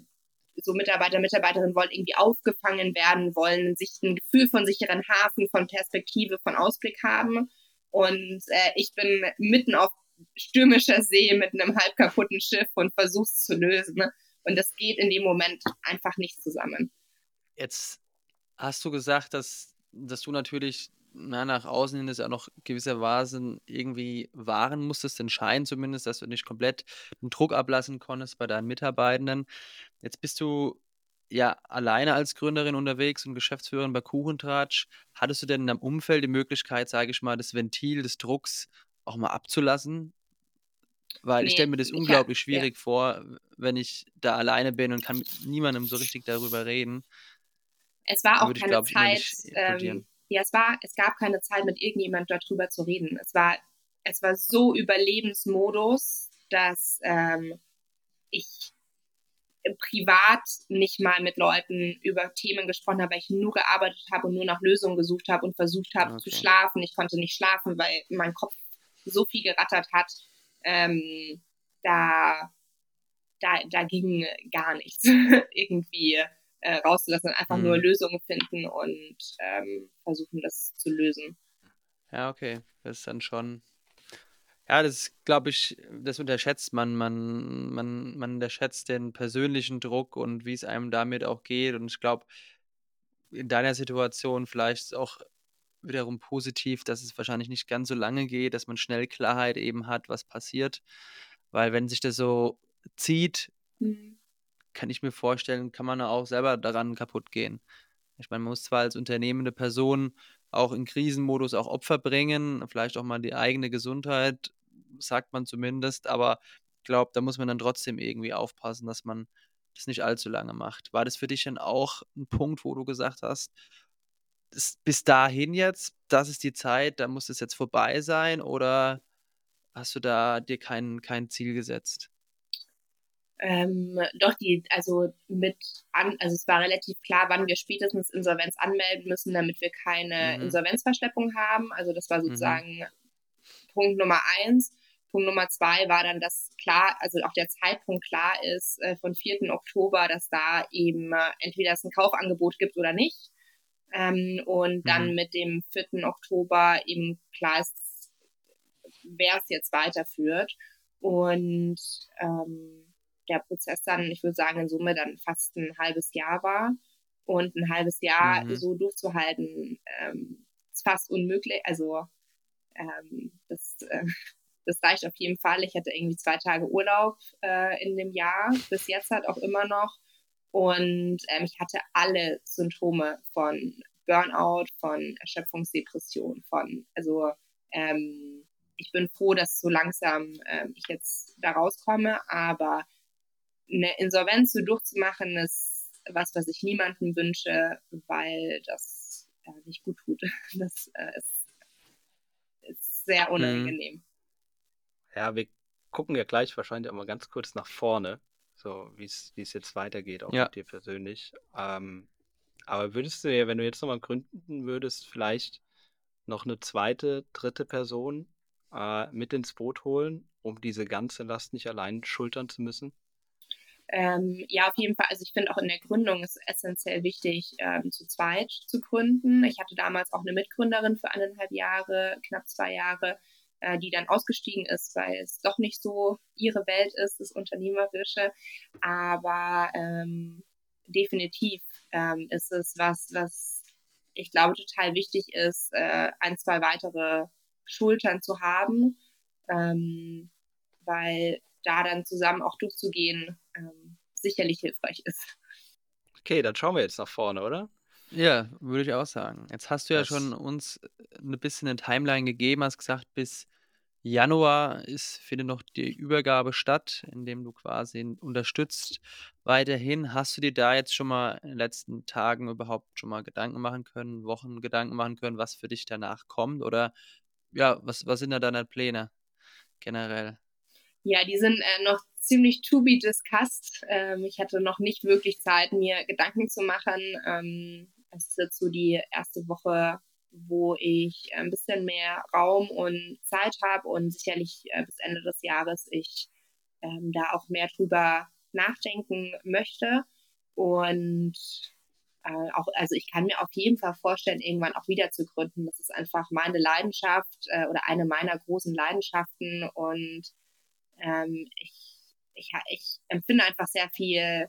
so Mitarbeiter, Mitarbeiterinnen wollen irgendwie aufgefangen werden, wollen sich ein Gefühl von sicheren Hafen, von Perspektive, von Ausblick haben. Und äh, ich bin mitten auf stürmischer See mit einem halb kaputten Schiff und versuch's zu lösen. Und das geht in dem Moment einfach nicht zusammen. Jetzt hast du gesagt, dass, dass du natürlich na, nach außen hin das ja noch gewissermaßen irgendwie wahren musstest, den Schein zumindest, dass du nicht komplett den Druck ablassen konntest bei deinen Mitarbeitenden. Jetzt bist du ja alleine als Gründerin unterwegs und Geschäftsführerin bei Kuchentratsch. Hattest du denn in deinem Umfeld die Möglichkeit, sage ich mal, das Ventil des Drucks auch mal abzulassen? Weil nee, ich stelle mir das unglaublich hab, schwierig ja. vor, wenn ich da alleine bin und kann mit niemandem so richtig darüber reden. Es war auch keine ich, Zeit, ja, es war, es gab keine Zeit, mit irgendjemand darüber zu reden. Es war, es war so Überlebensmodus, dass ähm, ich privat nicht mal mit Leuten über Themen gesprochen habe, weil ich nur gearbeitet habe und nur nach Lösungen gesucht habe und versucht habe okay. zu schlafen. Ich konnte nicht schlafen, weil mein Kopf so viel gerattert hat. Ähm, da, da, da ging gar nichts irgendwie äh, rauszulassen, einfach mhm. nur Lösungen finden und ähm, versuchen, das zu lösen. Ja, okay. Das ist dann schon. Ja, das glaube ich, das unterschätzt man. man. Man man unterschätzt den persönlichen Druck und wie es einem damit auch geht. Und ich glaube, in deiner Situation vielleicht auch wiederum positiv, dass es wahrscheinlich nicht ganz so lange geht, dass man schnell Klarheit eben hat, was passiert. Weil wenn sich das so zieht, mhm kann ich mir vorstellen, kann man auch selber daran kaputt gehen. Ich meine, man muss zwar als unternehmende Person auch in Krisenmodus auch Opfer bringen, vielleicht auch mal die eigene Gesundheit, sagt man zumindest, aber ich glaube, da muss man dann trotzdem irgendwie aufpassen, dass man das nicht allzu lange macht. War das für dich denn auch ein Punkt, wo du gesagt hast, bis dahin jetzt, das ist die Zeit, da muss es jetzt vorbei sein oder hast du da dir kein, kein Ziel gesetzt? Ähm, doch die, also mit an, also es war relativ klar, wann wir spätestens Insolvenz anmelden müssen, damit wir keine mhm. Insolvenzverschleppung haben. Also das war mhm. sozusagen mhm. Punkt Nummer eins. Punkt Nummer zwei war dann, dass klar, also auch der Zeitpunkt klar ist äh, von 4. Oktober, dass da eben äh, entweder es ein Kaufangebot gibt oder nicht. Ähm, und mhm. dann mit dem 4. Oktober eben klar ist, wer es jetzt weiterführt. Und ähm, der Prozess dann, ich würde sagen, in Summe dann fast ein halbes Jahr war. Und ein halbes Jahr mhm. so durchzuhalten, ähm, ist fast unmöglich. Also ähm, das, äh, das reicht auf jeden Fall. Ich hatte irgendwie zwei Tage Urlaub äh, in dem Jahr, bis jetzt halt auch immer noch. Und ähm, ich hatte alle Symptome von Burnout, von Erschöpfungsdepression, von, also ähm, ich bin froh, dass so langsam ähm, ich jetzt da rauskomme, aber eine Insolvenz so durchzumachen, ist was, was ich niemandem wünsche, weil das äh, nicht gut tut. Das äh, ist, ist, sehr mhm. unangenehm. Ja, wir gucken ja gleich wahrscheinlich auch mal ganz kurz nach vorne, so wie es jetzt weitergeht, auch ja. mit dir persönlich. Ähm, aber würdest du ja, wenn du jetzt nochmal gründen würdest, vielleicht noch eine zweite, dritte Person äh, mit ins Boot holen, um diese ganze Last nicht allein schultern zu müssen? Ähm, ja, auf jeden Fall. Also ich finde auch in der Gründung ist essentiell wichtig, ähm, zu zweit zu gründen. Ich hatte damals auch eine Mitgründerin für eineinhalb Jahre, knapp zwei Jahre, äh, die dann ausgestiegen ist, weil es doch nicht so ihre Welt ist, das Unternehmerische. Aber ähm, definitiv ähm, ist es was, was ich glaube total wichtig ist, äh, ein, zwei weitere Schultern zu haben, ähm, weil da dann zusammen auch durchzugehen ähm, sicherlich hilfreich ist. Okay, dann schauen wir jetzt nach vorne, oder? Ja, würde ich auch sagen. Jetzt hast du ja schon uns ein bisschen eine Timeline gegeben, hast gesagt, bis Januar ist, findet noch die Übergabe statt, indem du quasi unterstützt. Weiterhin hast du dir da jetzt schon mal in den letzten Tagen überhaupt schon mal Gedanken machen können, Wochen Gedanken machen können, was für dich danach kommt? Oder ja, was, was sind da deine Pläne generell? Ja, die sind äh, noch ziemlich to be discussed. Ähm, ich hatte noch nicht wirklich Zeit, mir Gedanken zu machen. Ähm, es ist jetzt so die erste Woche wo ich ein bisschen mehr Raum und Zeit habe und sicherlich äh, bis Ende des Jahres ich ähm, da auch mehr drüber nachdenken möchte. Und äh, auch, also ich kann mir auf jeden Fall vorstellen, irgendwann auch wieder zu gründen. Das ist einfach meine Leidenschaft äh, oder eine meiner großen Leidenschaften. Und ähm, ich, ich, ich empfinde einfach sehr viel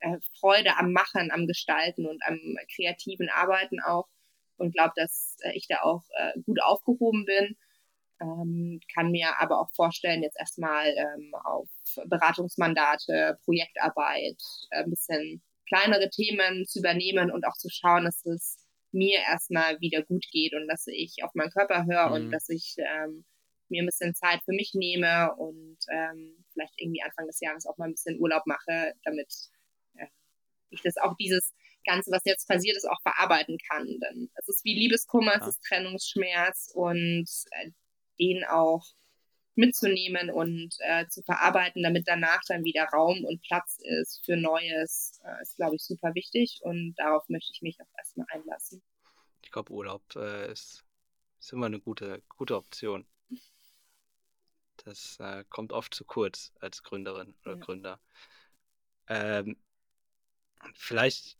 äh, Freude am Machen, am Gestalten und am kreativen Arbeiten auch und glaube, dass äh, ich da auch äh, gut aufgehoben bin. Ähm, kann mir aber auch vorstellen, jetzt erstmal ähm, auf Beratungsmandate, Projektarbeit, äh, ein bisschen kleinere Themen zu übernehmen und auch zu schauen, dass es mir erstmal wieder gut geht und dass ich auf meinen Körper höre mhm. und dass ich ähm, mir ein bisschen Zeit für mich nehme und ähm, vielleicht irgendwie Anfang des Jahres auch mal ein bisschen Urlaub mache, damit äh, ich das auch dieses Ganze, was jetzt passiert ist, auch verarbeiten kann. Denn es ist wie Liebeskummer, ja. es ist Trennungsschmerz und äh, den auch mitzunehmen und äh, zu verarbeiten, damit danach dann wieder Raum und Platz ist für Neues, äh, ist, glaube ich, super wichtig und darauf möchte ich mich auch erstmal einlassen. Ich glaube, Urlaub äh, ist, ist immer eine gute, gute Option. Das äh, kommt oft zu kurz als Gründerin oder ja. Gründer. Ähm, vielleicht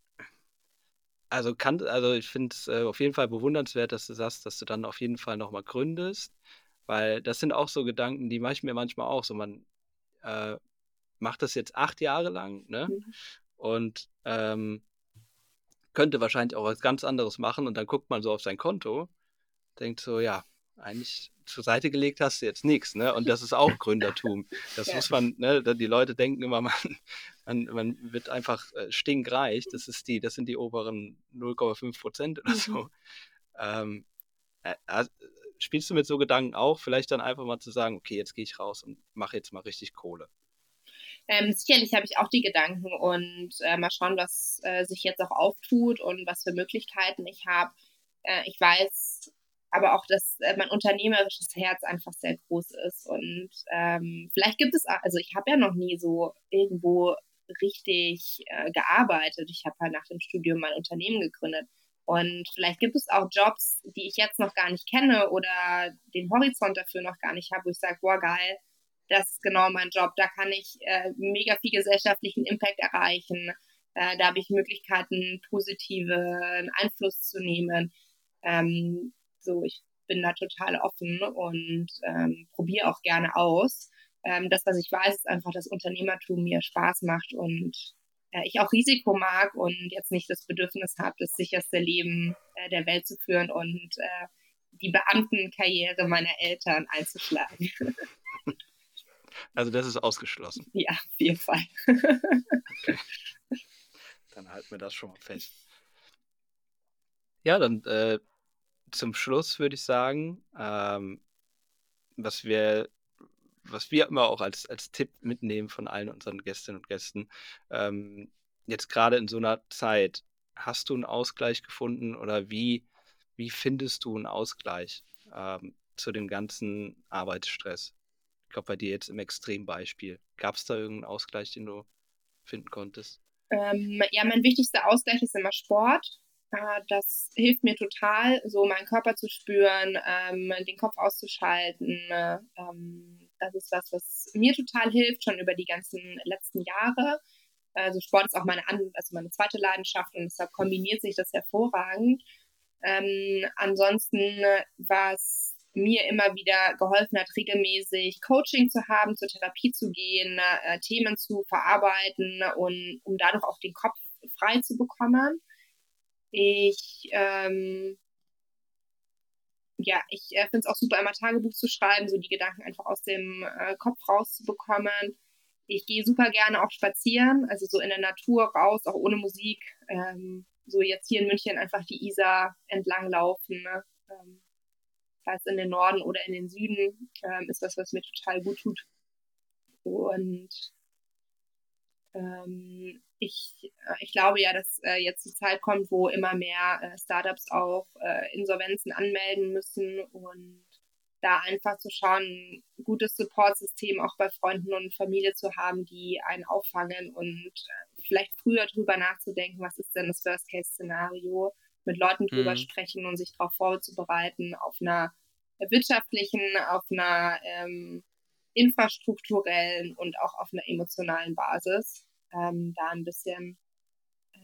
also kann, also ich finde es äh, auf jeden Fall bewundernswert, dass du sagst, dass du dann auf jeden Fall nochmal gründest, weil das sind auch so Gedanken, die mache ich mir manchmal auch so. Man äh, macht das jetzt acht Jahre lang, ne? Mhm. Und ähm, könnte wahrscheinlich auch was ganz anderes machen und dann guckt man so auf sein Konto, denkt so, ja, eigentlich zur Seite gelegt hast jetzt nichts, ne? Und das ist auch Gründertum. Das ja. muss man, ne? Die Leute denken immer, man, man, man wird einfach äh, stinkreich. Das ist die, das sind die oberen 0,5 Prozent oder so. Mhm. Ähm, äh, äh, spielst du mit so Gedanken auch? Vielleicht dann einfach mal zu sagen, okay, jetzt gehe ich raus und mache jetzt mal richtig Kohle. Ähm, sicherlich habe ich auch die Gedanken und äh, mal schauen, was äh, sich jetzt auch auftut und was für Möglichkeiten ich habe. Äh, ich weiß aber auch, dass äh, mein unternehmerisches Herz einfach sehr groß ist. Und ähm, vielleicht gibt es, also ich habe ja noch nie so irgendwo richtig äh, gearbeitet. Ich habe halt nach dem Studium mein Unternehmen gegründet. Und vielleicht gibt es auch Jobs, die ich jetzt noch gar nicht kenne oder den Horizont dafür noch gar nicht habe, wo ich sage, boah, geil, das ist genau mein Job. Da kann ich äh, mega viel gesellschaftlichen Impact erreichen. Äh, da habe ich Möglichkeiten, positiven Einfluss zu nehmen. Ähm, so, ich bin da total offen und ähm, probiere auch gerne aus. Ähm, das, was ich weiß, ist einfach, dass Unternehmertum mir Spaß macht und äh, ich auch Risiko mag und jetzt nicht das Bedürfnis habe, das sicherste Leben äh, der Welt zu führen und äh, die Beamtenkarriere meiner Eltern einzuschlagen. Also das ist ausgeschlossen. Ja, auf jeden Fall. okay. Dann halten wir das schon mal fest. Ja, dann äh, zum Schluss würde ich sagen, ähm, was wir was wir immer auch als, als Tipp mitnehmen von allen unseren Gästinnen und Gästen, ähm, jetzt gerade in so einer Zeit, hast du einen Ausgleich gefunden oder wie, wie findest du einen Ausgleich ähm, zu dem ganzen Arbeitsstress? Ich glaube, bei dir jetzt im Extrembeispiel. Gab es da irgendeinen Ausgleich, den du finden konntest? Ähm, ja, mein wichtigster Ausgleich ist immer Sport. Äh, das hilft mir total, so meinen Körper zu spüren, ähm, den Kopf auszuschalten. Ähm, das ist was, was mir total hilft, schon über die ganzen letzten Jahre. Also Sport ist auch meine, also meine zweite Leidenschaft und deshalb kombiniert sich das hervorragend. Ähm, ansonsten, was mir immer wieder geholfen hat, regelmäßig Coaching zu haben, zur Therapie zu gehen, äh, Themen zu verarbeiten und um dadurch auch den Kopf frei zu bekommen. Ich ähm, ja, ich äh, finde es auch super, immer Tagebuch zu schreiben, so die Gedanken einfach aus dem äh, Kopf rauszubekommen. Ich gehe super gerne auch spazieren, also so in der Natur raus, auch ohne Musik. Ähm, so jetzt hier in München einfach die Isar entlang laufen. Ne? Ähm, es in den Norden oder in den Süden, ähm, ist was, was mir total gut tut. Und ähm, ich, äh, ich glaube ja, dass äh, jetzt die Zeit kommt, wo immer mehr äh, Startups auch äh, Insolvenzen anmelden müssen und da einfach zu schauen, ein gutes Supportsystem auch bei Freunden und Familie zu haben, die einen auffangen und äh, vielleicht früher drüber nachzudenken, was ist denn das Worst-Case-Szenario, mit Leuten drüber mhm. sprechen und sich darauf vorzubereiten, auf einer wirtschaftlichen, auf einer ähm, infrastrukturellen und auch auf einer emotionalen Basis ähm, da ein bisschen äh,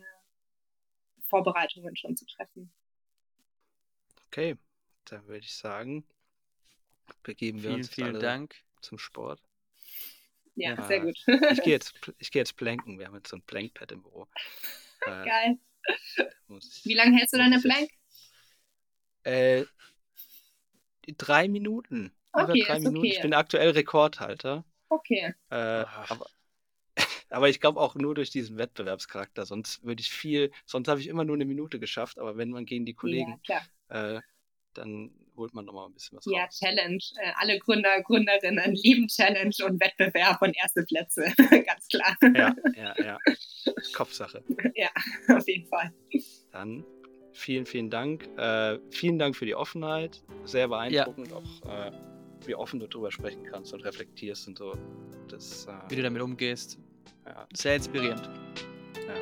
Vorbereitungen schon zu treffen. Okay, dann würde ich sagen, begeben wir vielen, uns vielen Dank zum Sport. Ja, ja, sehr gut. ich gehe jetzt, geh jetzt planken. Wir haben jetzt so ein Plankpad im Büro. Äh, Geil. Ich, Wie lange hältst du deine Plank? Äh, drei Minuten. Okay, Über drei Minuten. Okay. Ich bin aktuell Rekordhalter. Okay. Äh, aber, aber ich glaube auch nur durch diesen Wettbewerbscharakter. Sonst würde ich viel, sonst habe ich immer nur eine Minute geschafft. Aber wenn man gegen die Kollegen, ja, äh, dann holt man nochmal ein bisschen was ja, raus. Ja, Challenge. Äh, alle Gründer, Gründerinnen lieben Challenge und Wettbewerb und erste Plätze. Ganz klar. Ja, ja, ja. Kopfsache. Ja, auf jeden Fall. Dann vielen, vielen Dank. Äh, vielen Dank für die Offenheit. Sehr beeindruckend, ja. auch äh, wie offen du darüber sprechen kannst und reflektierst und so. Das, äh, wie du damit umgehst. Ja. Sehr inspirierend. Ja.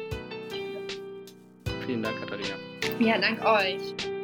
Vielen Dank, Katharina. Ja, dank euch.